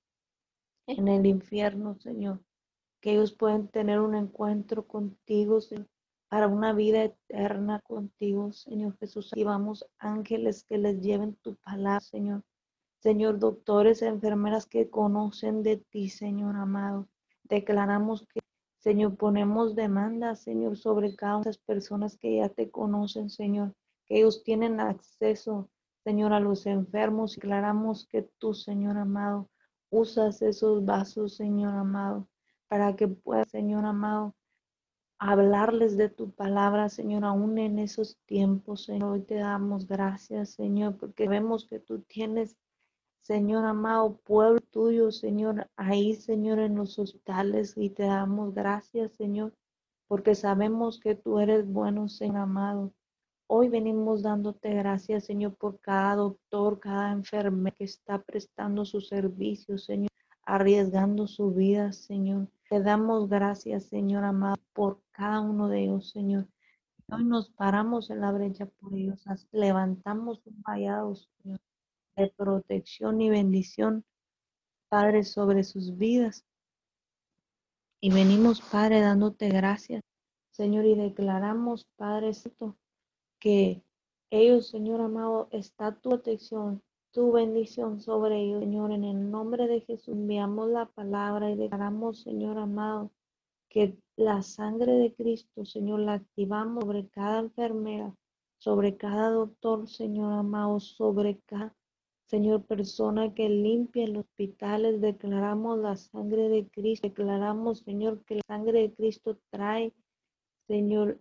en el infierno, Señor. Que ellos puedan tener un encuentro contigo, Señor para una vida eterna contigo, Señor Jesús. Y vamos ángeles que les lleven tu palabra, Señor. Señor, doctores, enfermeras que conocen de ti, Señor amado. Declaramos que, Señor, ponemos demanda, Señor, sobre cada una de las personas que ya te conocen, Señor. Que ellos tienen acceso, Señor, a los enfermos. Declaramos que tú, Señor amado, usas esos vasos, Señor amado, para que puedas, Señor amado, hablarles de tu palabra, Señor, aún en esos tiempos, Señor. Hoy te damos gracias, Señor, porque vemos que tú tienes, Señor amado, pueblo tuyo, Señor, ahí, Señor, en los hospitales, y te damos gracias, Señor, porque sabemos que tú eres bueno, Señor amado. Hoy venimos dándote gracias, Señor, por cada doctor, cada enfermera que está prestando su servicio, Señor, arriesgando su vida, Señor. Te damos gracias, Señor amado, por cada uno de ellos, Señor. Hoy nos paramos en la brecha por ellos, levantamos un vallado, Señor, de protección y bendición, Padre, sobre sus vidas. Y venimos, Padre, dándote gracias, Señor, y declaramos, Padre Santo, que ellos, Señor amado, está tu protección, tu bendición sobre ellos, Señor. En el nombre de Jesús enviamos la palabra y declaramos, Señor amado, que la sangre de Cristo, Señor, la activamos sobre cada enfermera, sobre cada doctor, Señor amado, sobre cada Señor, persona que limpia los hospitales, declaramos la sangre de Cristo, declaramos, Señor, que la sangre de Cristo trae, Señor,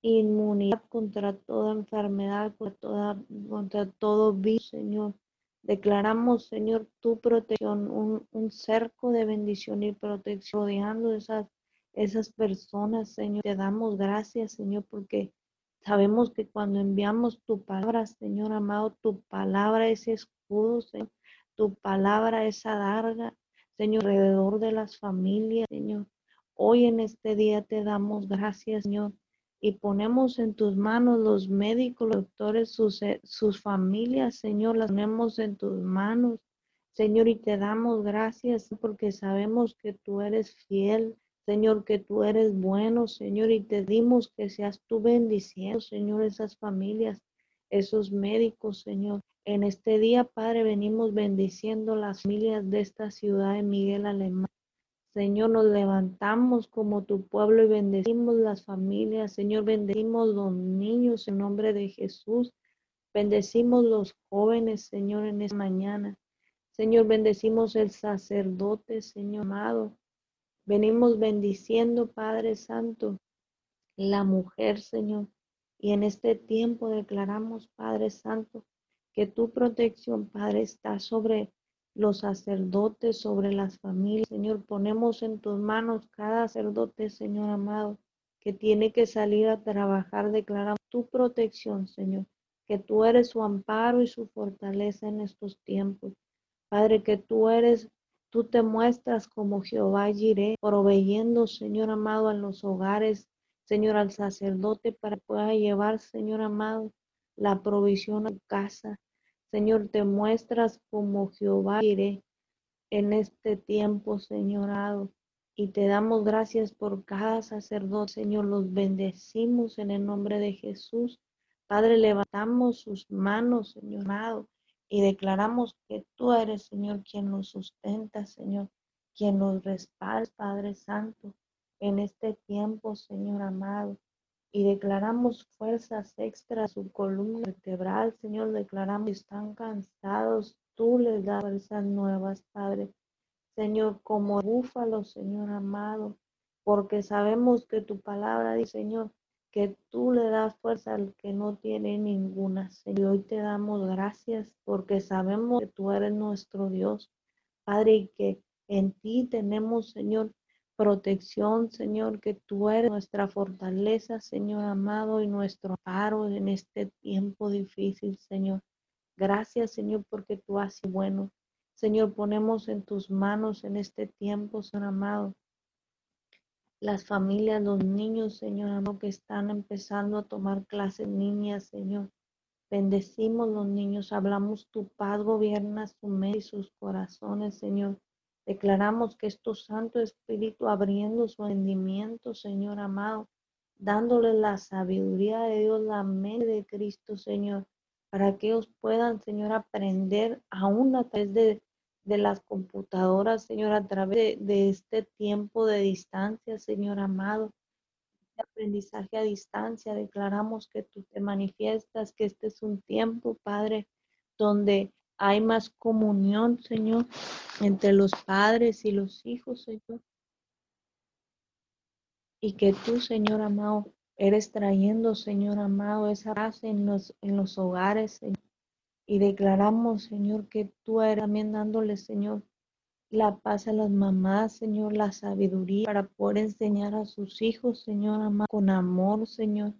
inmunidad contra toda enfermedad, contra, toda, contra todo virus, Señor. Declaramos, Señor, tu protección, un, un, cerco de bendición y protección rodeando esas, esas personas, Señor. Te damos gracias, Señor, porque sabemos que cuando enviamos tu palabra, Señor amado, tu palabra es escudo, Señor. Tu palabra es adarga, Señor, alrededor de las familias, Señor. Hoy en este día te damos gracias, Señor, y ponemos en tus manos los médicos, los doctores, sus, eh, sus familias, Señor, las ponemos en tus manos, Señor, y te damos gracias porque sabemos que tú eres fiel, Señor, que tú eres bueno, Señor, y te dimos que seas tú bendiciendo, Señor, esas familias, esos médicos, Señor. En este día, Padre, venimos bendiciendo las familias de esta ciudad de Miguel Alemán. Señor, nos levantamos como tu pueblo y bendecimos las familias. Señor, bendecimos los niños en nombre de Jesús. Bendecimos los jóvenes, Señor, en esta mañana. Señor, bendecimos el sacerdote, Señor amado. Venimos bendiciendo, Padre Santo, la mujer, Señor. Y en este tiempo declaramos, Padre Santo, que tu protección, Padre, está sobre los sacerdotes, sobre las familias. Señor, ponemos en tus manos cada sacerdote, Señor amado, que tiene que salir a trabajar. Declaramos tu protección, Señor, que tú eres su amparo y su fortaleza en estos tiempos. Padre, que tú eres Tú te muestras como Jehová Jireh, proveyendo, Señor amado, en los hogares, Señor, al sacerdote para pueda llevar, Señor amado, la provisión a tu casa. Señor, te muestras como Jehová Jireh en este tiempo, Señor amado. Y te damos gracias por cada sacerdote, Señor. Los bendecimos en el nombre de Jesús. Padre, levantamos sus manos, Señor amado y declaramos que tú eres, Señor, quien nos sustenta, Señor, quien nos respalda, Padre Santo, en este tiempo, Señor amado. Y declaramos fuerzas extras, su columna vertebral, Señor, declaramos que están cansados, tú les das fuerzas nuevas, Padre. Señor, como búfalo, Señor amado, porque sabemos que tu palabra dice, Señor, que tú le das fuerza al que no tiene ninguna. Señor, hoy te damos gracias porque sabemos que tú eres nuestro Dios, Padre, y que en ti tenemos, Señor, protección, Señor, que tú eres nuestra fortaleza, Señor amado, y nuestro paro en este tiempo difícil, Señor. Gracias, Señor, porque tú sido bueno. Señor, ponemos en tus manos en este tiempo, Señor amado, las familias, los niños, Señor amado, que están empezando a tomar clases niñas, Señor. Bendecimos los niños, hablamos tu paz, gobierna su mente y sus corazones, Señor. Declaramos que es tu Santo Espíritu abriendo su entendimiento, Señor amado, dándole la sabiduría de Dios, la mente de Cristo, Señor, para que ellos puedan, Señor, aprender aún a través de de las computadoras, Señor, a través de, este tiempo de distancia, Señor amado, de aprendizaje a distancia, declaramos que tú te manifiestas, que este es un tiempo, Padre, donde hay más comunión, Señor, entre los padres y los hijos, Señor. Y que tú, Señor amado, eres trayendo, Señor amado, esa paz en los, en los hogares, Señor. Y declaramos, Señor, que tú eres también dándole, Señor, la paz a las mamás, Señor, la sabiduría para poder enseñar a sus hijos, Señor amado, con amor, Señor.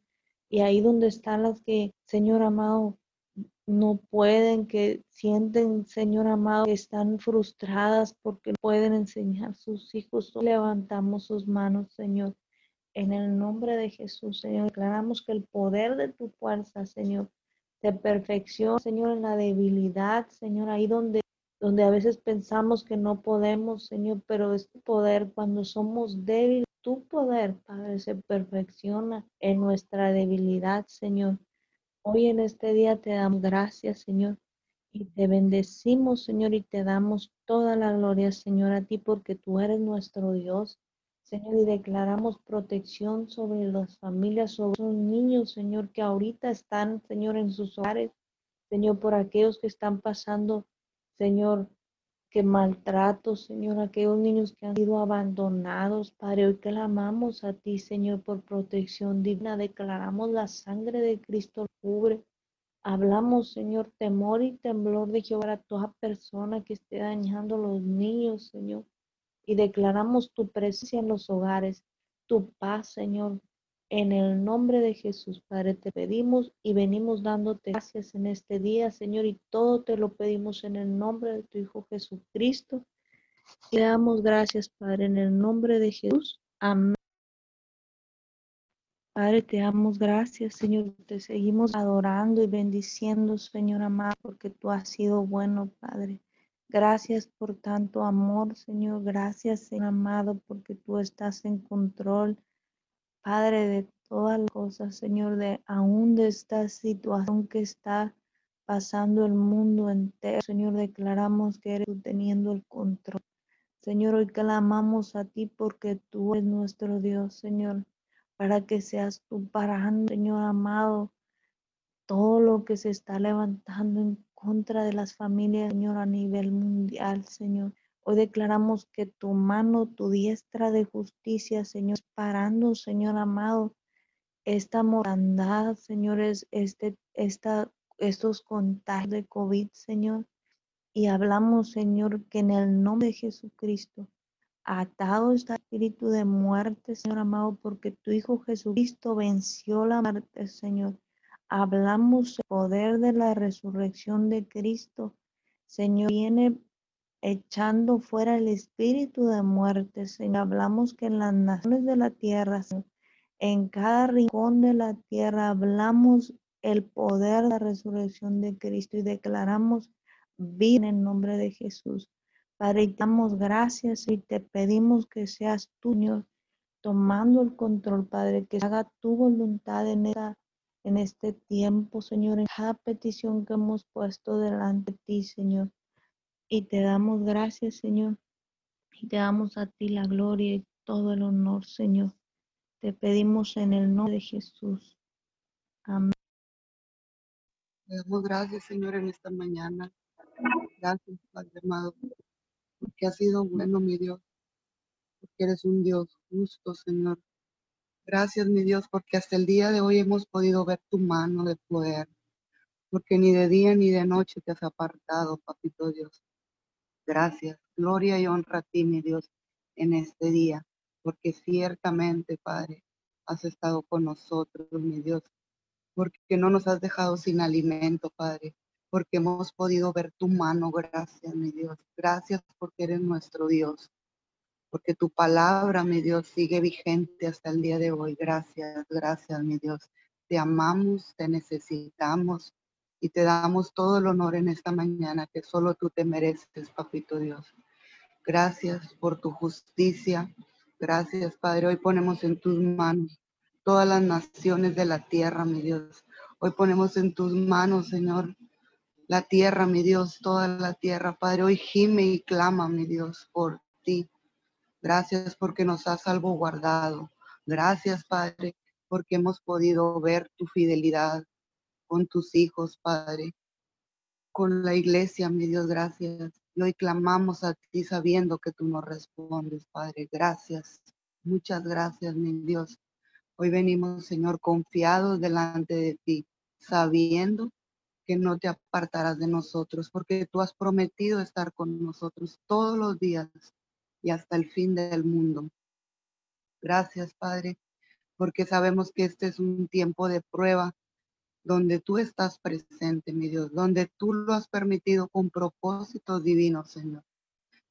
Y ahí donde están las que, Señor amado, no pueden, que sienten, Señor amado, que están frustradas porque no pueden enseñar a sus hijos. Levantamos sus manos, Señor. En el nombre de Jesús, Señor, declaramos que el poder de tu fuerza, Señor, te perfecciona, Señor, en la debilidad, Señor, ahí donde donde a veces pensamos que no podemos, Señor, pero es tu poder cuando somos débiles, tu poder, Padre, se perfecciona en nuestra debilidad, Señor. Hoy en este día te damos gracias, Señor, y te bendecimos, Señor, y te damos toda la gloria, Señor, a ti, porque tú eres nuestro Dios. Señor, y declaramos protección sobre las familias, sobre los niños, Señor, que ahorita están, Señor, en sus hogares. Señor, por aquellos que están pasando Señor, que maltrato, Señor, aquellos niños que han sido abandonados, Padre, hoy clamamos a ti, Señor, por protección digna, declaramos la sangre de Cristo cubre. Hablamos, Señor, temor y temblor de Jehová a toda persona que esté dañando a los niños, Señor. Y declaramos tu presencia en los hogares, tu paz, Señor, en el nombre de Jesús, Padre, te pedimos y venimos dándote gracias en este día, Señor, y todo te lo pedimos en el nombre de tu Hijo Jesucristo. Y damos gracias, Padre, en el nombre de Jesús. Amén. Padre, te damos gracias, Señor. Te seguimos adorando y bendiciendo, Señor amado, porque tú has sido bueno, Padre. Gracias por tanto amor, Señor. Gracias, Señor amado, porque tú estás en control Padre, de todas las cosas, Señor, de aún de esta situación que está pasando el mundo entero. Señor, declaramos que eres tú teniendo el control. Señor, hoy clamamos a ti porque tú eres nuestro Dios, Señor, para que seas tú parando, Señor amado, todo lo que se está levantando en contra de las familias, Señor, a nivel mundial, Señor. Hoy declaramos que tu mano, tu diestra de justicia, Señor, parando, Señor amado, esta morandad, señores, este, esta, estos contagios de COVID, Señor. Y hablamos, Señor, que en el nombre de Jesucristo, atado está espíritu de muerte, Señor amado, porque tu Hijo Jesucristo venció la muerte, Señor. Hablamos el poder de la resurrección de Cristo. Señor, viene echando fuera el espíritu de muerte. Señor, hablamos que en las naciones de la tierra, en cada rincón de la tierra, hablamos el poder de la resurrección de Cristo y declaramos vida en el nombre de Jesús. Padre, damos gracias y te pedimos que seas tú, Señor, tomando el control, Padre, que haga tu voluntad en, en este tiempo, Señor, en cada petición que hemos puesto delante de ti, Señor. Y te damos gracias, Señor. Y te damos a ti la gloria y todo el honor, Señor. Te pedimos en el nombre de Jesús. Amén. Te damos gracias, Señor, en esta mañana. Gracias, Padre amado, porque has sido bueno, mi Dios, porque eres un Dios justo, Señor. Gracias, mi Dios, porque hasta el día de hoy hemos podido ver tu mano de poder, porque ni de día ni de noche te has apartado, Papito Dios. Gracias, gloria y honra a ti, mi Dios, en este día, porque ciertamente, Padre, has estado con nosotros, mi Dios, porque no nos has dejado sin alimento, Padre, porque hemos podido ver tu mano, gracias, mi Dios. Gracias porque eres nuestro Dios, porque tu palabra, mi Dios, sigue vigente hasta el día de hoy. Gracias, gracias, mi Dios. Te amamos, te necesitamos y te damos todo el honor en esta mañana que solo tú te mereces, papito Dios. Gracias por tu justicia. Gracias, Padre. Hoy ponemos en tus manos todas las naciones de la tierra, mi Dios. Hoy ponemos en tus manos, Señor, la tierra, mi Dios, toda la tierra, Padre. Hoy gime y clama, mi Dios, por ti. Gracias porque nos has salvaguardado. Gracias, Padre, porque hemos podido ver tu fidelidad con tus hijos, Padre. con la iglesia, mi Dios, gracias. Y hoy clamamos a ti sabiendo que tú nos respondes, Padre. Gracias. Muchas gracias, mi Dios. Hoy venimos, Señor, confiados delante de ti, sabiendo que no te apartarás de nosotros, porque tú has prometido estar con nosotros todos los días y hasta el fin del mundo. Gracias, Padre, porque sabemos que este es un tiempo de prueba donde tú estás presente, mi Dios, donde tú lo has permitido con propósitos divinos, Señor.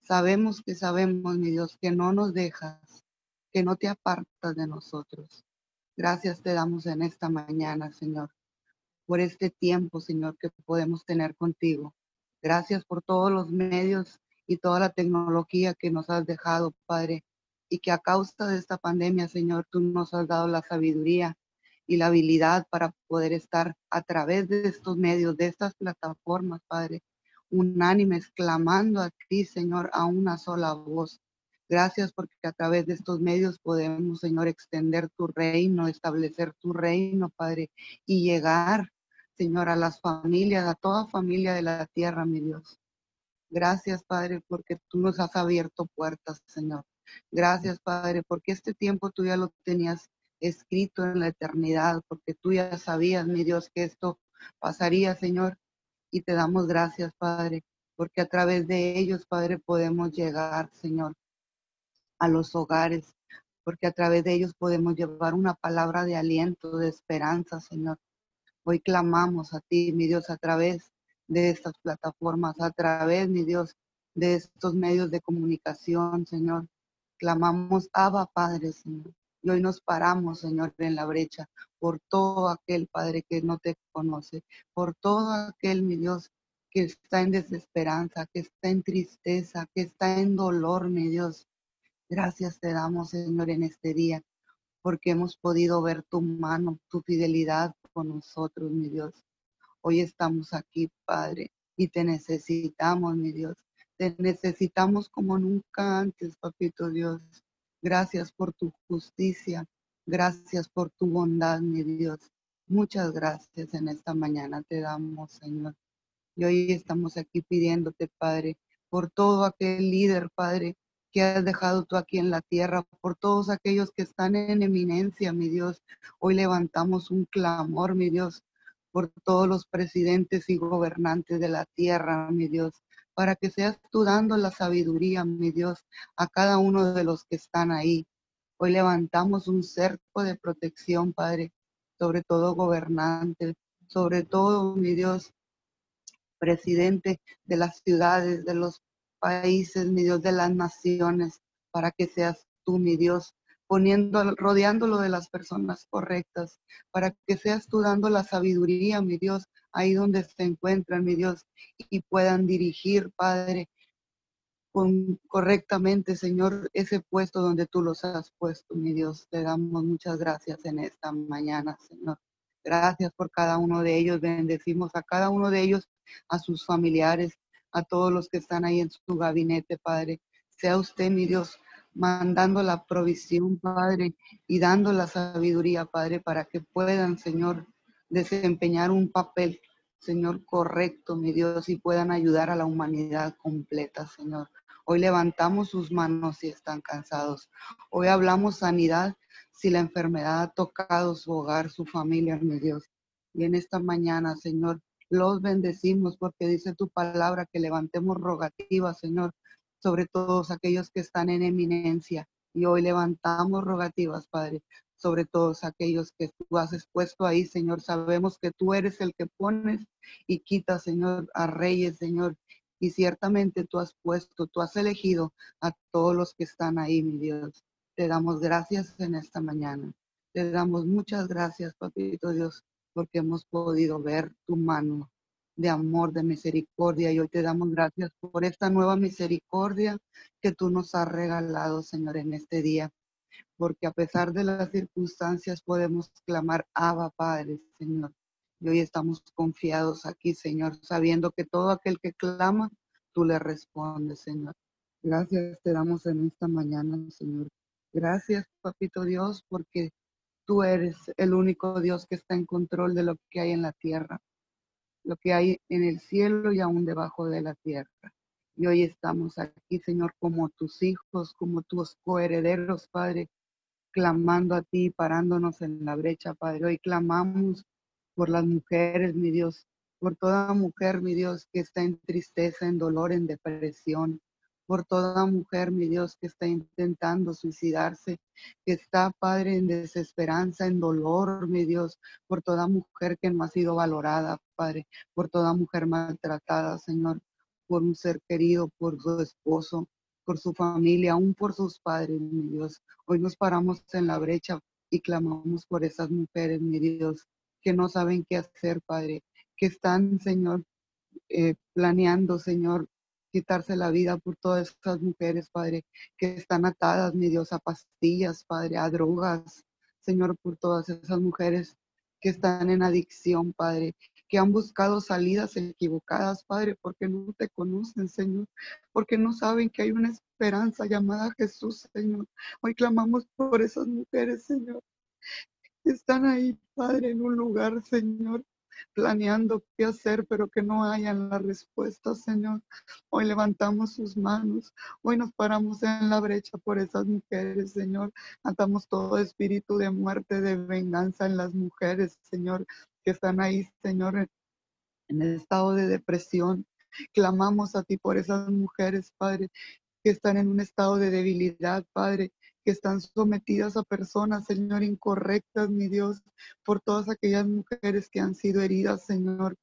Sabemos que sabemos, mi Dios, que no nos dejas, que no te apartas de nosotros. Gracias te damos en esta mañana, Señor, por este tiempo, Señor, que podemos tener contigo. Gracias por todos los medios y toda la tecnología que nos has dejado, Padre, y que a causa de esta pandemia, Señor, tú nos has dado la sabiduría y la habilidad para poder estar a través de estos medios, de estas plataformas, Padre, unánimes, clamando a ti, Señor, a una sola voz. Gracias porque a través de estos medios podemos, Señor, extender tu reino, establecer tu reino, Padre, y llegar, Señor, a las familias, a toda familia de la tierra, mi Dios. Gracias, Padre, porque tú nos has abierto puertas, Señor. Gracias, Padre, porque este tiempo tú ya lo tenías escrito en la eternidad, porque tú ya sabías, mi Dios, que esto pasaría, Señor. Y te damos gracias, Padre, porque a través de ellos, Padre, podemos llegar, Señor, a los hogares, porque a través de ellos podemos llevar una palabra de aliento, de esperanza, Señor. Hoy clamamos a ti, mi Dios, a través de estas plataformas, a través, mi Dios, de estos medios de comunicación, Señor. Clamamos, Abba, Padre, Señor. Y hoy nos paramos, Señor, en la brecha por todo aquel Padre que no te conoce, por todo aquel, mi Dios, que está en desesperanza, que está en tristeza, que está en dolor, mi Dios. Gracias te damos, Señor, en este día, porque hemos podido ver tu mano, tu fidelidad con nosotros, mi Dios. Hoy estamos aquí, Padre, y te necesitamos, mi Dios. Te necesitamos como nunca antes, Papito Dios. Gracias por tu justicia. Gracias por tu bondad, mi Dios. Muchas gracias en esta mañana te damos, Señor. Y hoy estamos aquí pidiéndote, Padre, por todo aquel líder, Padre, que has dejado tú aquí en la tierra, por todos aquellos que están en eminencia, mi Dios. Hoy levantamos un clamor, mi Dios, por todos los presidentes y gobernantes de la tierra, mi Dios para que seas tú dando la sabiduría, mi Dios, a cada uno de los que están ahí. Hoy levantamos un cerco de protección, Padre, sobre todo gobernante, sobre todo, mi Dios, presidente de las ciudades, de los países, mi Dios, de las naciones, para que seas tú, mi Dios, poniendo, rodeándolo de las personas correctas, para que seas tú dando la sabiduría, mi Dios, ahí donde se encuentran, mi Dios, y puedan dirigir, Padre, con, correctamente, Señor, ese puesto donde tú los has puesto, mi Dios. Te damos muchas gracias en esta mañana, Señor. Gracias por cada uno de ellos. Bendecimos a cada uno de ellos, a sus familiares, a todos los que están ahí en su gabinete, Padre. Sea usted, mi Dios, mandando la provisión, Padre, y dando la sabiduría, Padre, para que puedan, Señor, desempeñar un papel, Señor, correcto, mi Dios, y puedan ayudar a la humanidad completa, Señor. Hoy levantamos sus manos si están cansados. Hoy hablamos sanidad si la enfermedad ha tocado su hogar, su familia, mi Dios. Y en esta mañana, Señor, los bendecimos porque dice tu palabra que levantemos rogativas, Señor, sobre todos aquellos que están en eminencia. Y hoy levantamos rogativas, Padre, sobre todos aquellos que tú has expuesto ahí, Señor. Sabemos que tú eres el que pones y quitas, Señor, a reyes, Señor. Y ciertamente tú has puesto, tú has elegido a todos los que están ahí, mi Dios. Te damos gracias en esta mañana. Te damos muchas gracias, Papito Dios, porque hemos podido ver tu mano de amor, de misericordia. Y hoy te damos gracias por esta nueva misericordia que tú nos has regalado, Señor, en este día porque a pesar de las circunstancias podemos clamar, Abba Padre, Señor. Y hoy estamos confiados aquí, Señor, sabiendo que todo aquel que clama, tú le respondes, Señor. Gracias te damos en esta mañana, Señor. Gracias, Papito Dios, porque tú eres el único Dios que está en control de lo que hay en la tierra. Lo que hay en el cielo y aún debajo de la tierra. Y hoy estamos aquí, Señor, como tus hijos, como tus coherederos, Padre, clamando a ti, parándonos en la brecha, Padre. Hoy clamamos por las mujeres, mi Dios, por toda mujer, mi Dios, que está en tristeza, en dolor, en depresión, por toda mujer, mi Dios, que está intentando suicidarse, que está, Padre, en desesperanza, en dolor, mi Dios, por toda mujer que no ha sido valorada, Padre, por toda mujer maltratada, Señor, por un ser querido, por su esposo, por su familia, aún por sus padres, mi Dios. Hoy nos paramos en la brecha y clamamos por esas mujeres, mi Dios, que no saben qué hacer, Padre, que están, Señor, eh, planeando, Señor, quitarse la vida por todas estas mujeres, Padre, que están atadas, mi Dios, a pastillas, Padre, a drogas, Señor, por todas esas mujeres que están en adicción, Padre, que han buscado salidas equivocadas, Padre, porque no te conocen, Señor, porque no saben que hay una esperanza llamada Jesús, Señor. Hoy clamamos por esas mujeres, Señor, que están ahí, Padre, en un lugar, Señor, planeando qué hacer, pero que no hayan la respuesta, Señor. Hoy levantamos sus manos, hoy nos paramos en la brecha por esas mujeres, Señor. Atamos todo espíritu de muerte, de venganza en las mujeres, Señor, que están ahí, Señor, en el estado de depresión. Clamamos a ti por esas mujeres, Padre, que están en un estado de debilidad, Padre, que están sometidas a personas, Señor, incorrectas, mi Dios, por todas aquellas mujeres que han sido heridas, Señor,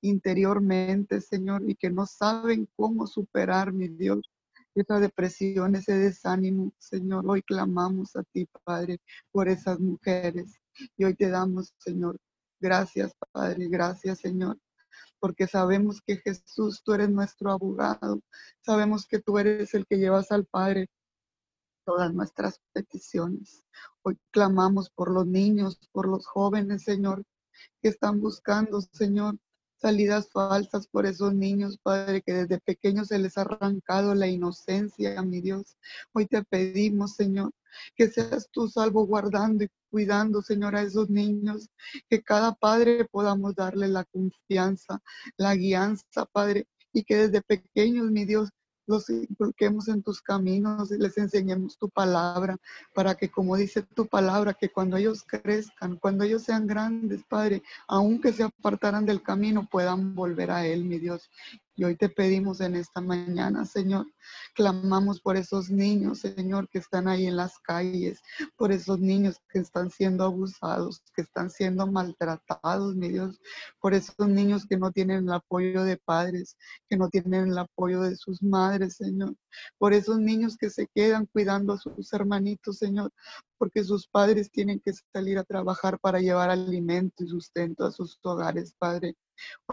interiormente, Señor, y que no saben cómo superar, mi Dios, esa depresión, ese desánimo, Señor. Hoy clamamos a ti, Padre, por esas mujeres. Y hoy te damos, Señor, gracias, Padre, gracias, Señor porque sabemos que Jesús, tú eres nuestro abogado, sabemos que tú eres el que llevas al Padre todas nuestras peticiones. Hoy clamamos por los niños, por los jóvenes, Señor, que están buscando, Señor, salidas falsas por esos niños, Padre, que desde pequeños se les ha arrancado la inocencia, mi Dios. Hoy te pedimos, Señor, que seas tú salvaguardando y cuidando, Señor, a esos niños, que cada padre podamos darle la confianza, la guianza, Padre, y que desde pequeños, mi Dios, los inculquemos en tus caminos y les enseñemos tu palabra, para que como dice tu palabra, que cuando ellos crezcan, cuando ellos sean grandes, Padre, aunque se apartaran del camino, puedan volver a Él, mi Dios. Y hoy te pedimos en esta mañana, Señor, clamamos por esos niños, Señor, que están ahí en las calles, por esos niños que están siendo abusados, que están siendo maltratados, mi Dios, por esos niños que no tienen el apoyo de padres, que no tienen el apoyo de sus madres, Señor, por esos niños que se quedan cuidando a sus hermanitos, Señor, porque sus padres tienen que salir a trabajar para llevar alimento y sustento a sus hogares, Padre.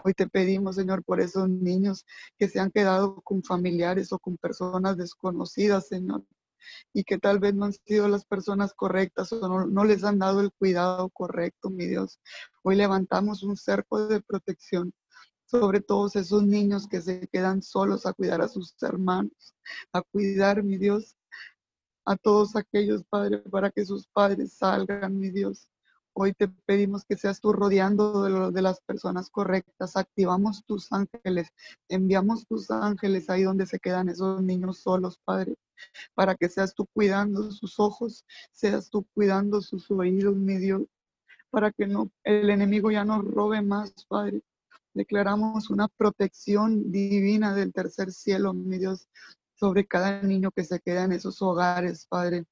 Hoy te pedimos, Señor, por esos niños que se han quedado con familiares o con personas desconocidas, Señor, y que tal vez no han sido las personas correctas o no, les han dado el cuidado correcto, mi Dios. Hoy levantamos un cerco de protección sobre todos esos niños que se quedan solos a cuidar a sus hermanos, a cuidar, mi Dios, a todos aquellos, Padre, para que sus padres salgan, mi Dios, Hoy te pedimos que seas tú rodeando de, las personas correctas. Activamos tus ángeles, enviamos tus ángeles ahí donde se quedan esos niños solos, Padre, para que seas tú cuidando sus ojos, seas tú cuidando sus oídos, mi Dios, para que no, el enemigo ya no robe más, Padre. Declaramos una protección divina del tercer cielo, mi Dios, sobre cada niño que se queda en esos hogares, Padre,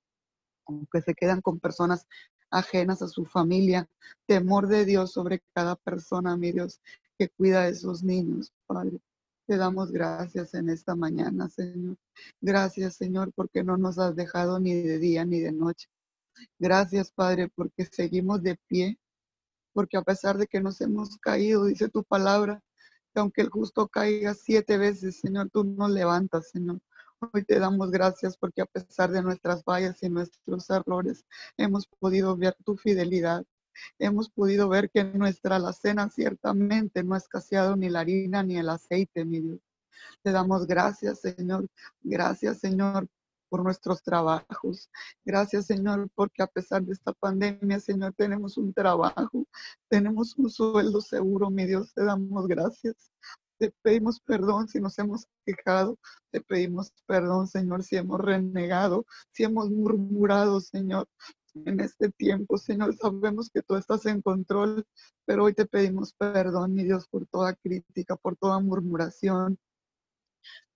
que se quedan con personas ajenas a su familia. Temor de Dios sobre cada persona, mi Dios, que cuida de esos niños, Padre. Te damos gracias en esta mañana, Señor. Gracias, Señor, porque no nos has dejado ni de día ni de noche. Gracias, Padre, porque seguimos de pie, porque a pesar de que nos hemos caído, dice tu palabra, que aunque el justo caiga siete veces, Señor, tú nos levantas, Señor. Hoy te damos gracias porque a pesar de nuestras fallas y nuestros errores, hemos podido ver tu fidelidad. Hemos podido ver que nuestra alacena ciertamente no ha escaseado ni la harina ni el aceite, mi Dios. Te damos gracias, Señor. Gracias, Señor, por nuestros trabajos. Gracias, Señor, porque a pesar de esta pandemia, Señor, tenemos un trabajo, tenemos un sueldo seguro, mi Dios, te damos gracias. Te pedimos perdón si nos hemos quejado. Te pedimos perdón, Señor, si hemos renegado, si hemos murmurado, Señor. En este tiempo, Señor, sabemos que tú estás en control, pero hoy te pedimos perdón, mi Dios, por toda crítica, por toda murmuración,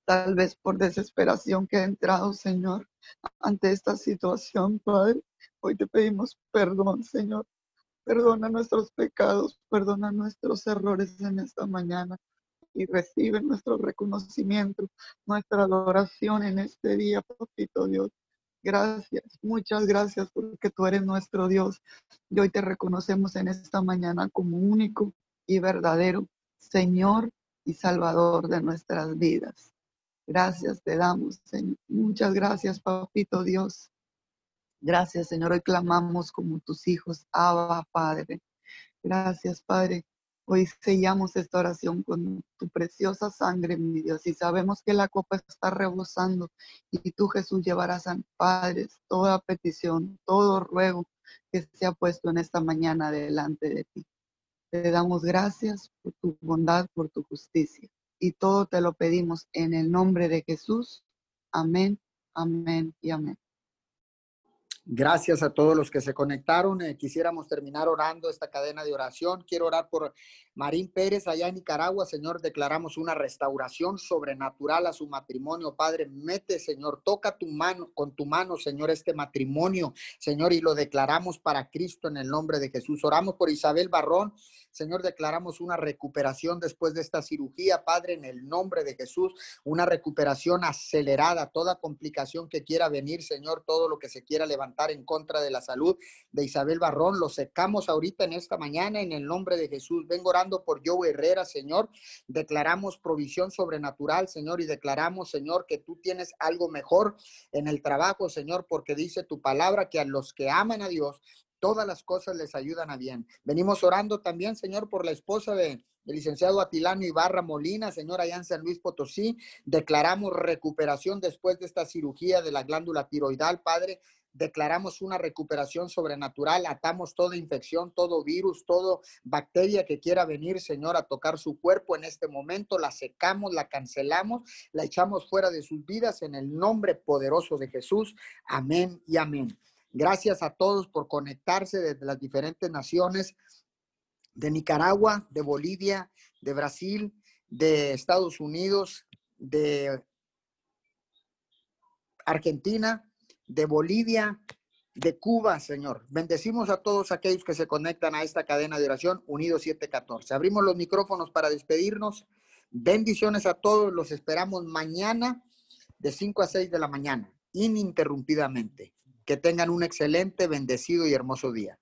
tal vez por desesperación que ha entrado, Señor, ante esta situación, Padre. Hoy te pedimos perdón, Señor. Perdona nuestros pecados, perdona nuestros errores en esta mañana y recibe nuestro reconocimiento, nuestra adoración en este día, papito Dios. Gracias, muchas gracias porque tú eres nuestro Dios y hoy te reconocemos en esta mañana como único y verdadero Señor y Salvador de nuestras vidas. Gracias te damos, Señor. Muchas gracias, papito Dios. Gracias, Señor. Hoy clamamos como tus hijos, Abba, Padre. Gracias, Padre, Hoy sellamos esta oración con tu preciosa sangre, mi Dios, y sabemos que la copa está rebosando y tú, Jesús, llevarás a Padres toda petición, todo ruego que se ha puesto en esta mañana delante de ti. Te damos gracias por tu bondad, por tu justicia, y todo te lo pedimos en el nombre de Jesús. Amén, amén y amén. Gracias a todos los que se conectaron. Eh, quisiéramos terminar orando esta cadena de oración. Quiero orar por Marín Pérez allá en Nicaragua. Señor, declaramos una restauración sobrenatural a su matrimonio. Padre, mete, Señor, toca tu mano, con tu mano, Señor, este matrimonio, Señor, y lo declaramos para Cristo en el nombre de Jesús. Oramos por Isabel Barrón. Señor, declaramos una recuperación después de esta cirugía, Padre, en el nombre de Jesús, una recuperación acelerada, toda complicación que quiera venir, Señor, todo lo que se quiera levantar en contra de la salud de Isabel Barrón, lo secamos ahorita en esta mañana en el nombre de Jesús. Vengo orando por Joe Herrera, Señor. Declaramos provisión sobrenatural, Señor, y declaramos, Señor, que tú tienes algo mejor en el trabajo, Señor, porque dice tu palabra que a los que aman a Dios, todas las cosas les ayudan a bien. Venimos orando también, Señor, por la esposa de, del licenciado Atilano Ibarra Molina, Señor, allá en San Luis Potosí. Declaramos recuperación después de esta cirugía de la glándula tiroidal, Padre. Declaramos una recuperación sobrenatural, atamos toda infección, todo virus, todo bacteria que quiera venir, Señor, a tocar su cuerpo en este momento. La secamos, la cancelamos, la echamos fuera de sus vidas en el nombre poderoso de Jesús. Amén y amén. Gracias a todos por conectarse desde las diferentes naciones de Nicaragua, de Bolivia, de Brasil, de Estados Unidos, de Argentina, de Bolivia, de Cuba, Señor. Bendecimos a todos aquellos que se conectan a esta cadena de oración Unidos 714. Abrimos los micrófonos para despedirnos. Bendiciones a todos. Los esperamos mañana de 5 a 6 de la mañana, ininterrumpidamente. Que tengan un excelente, bendecido y hermoso día.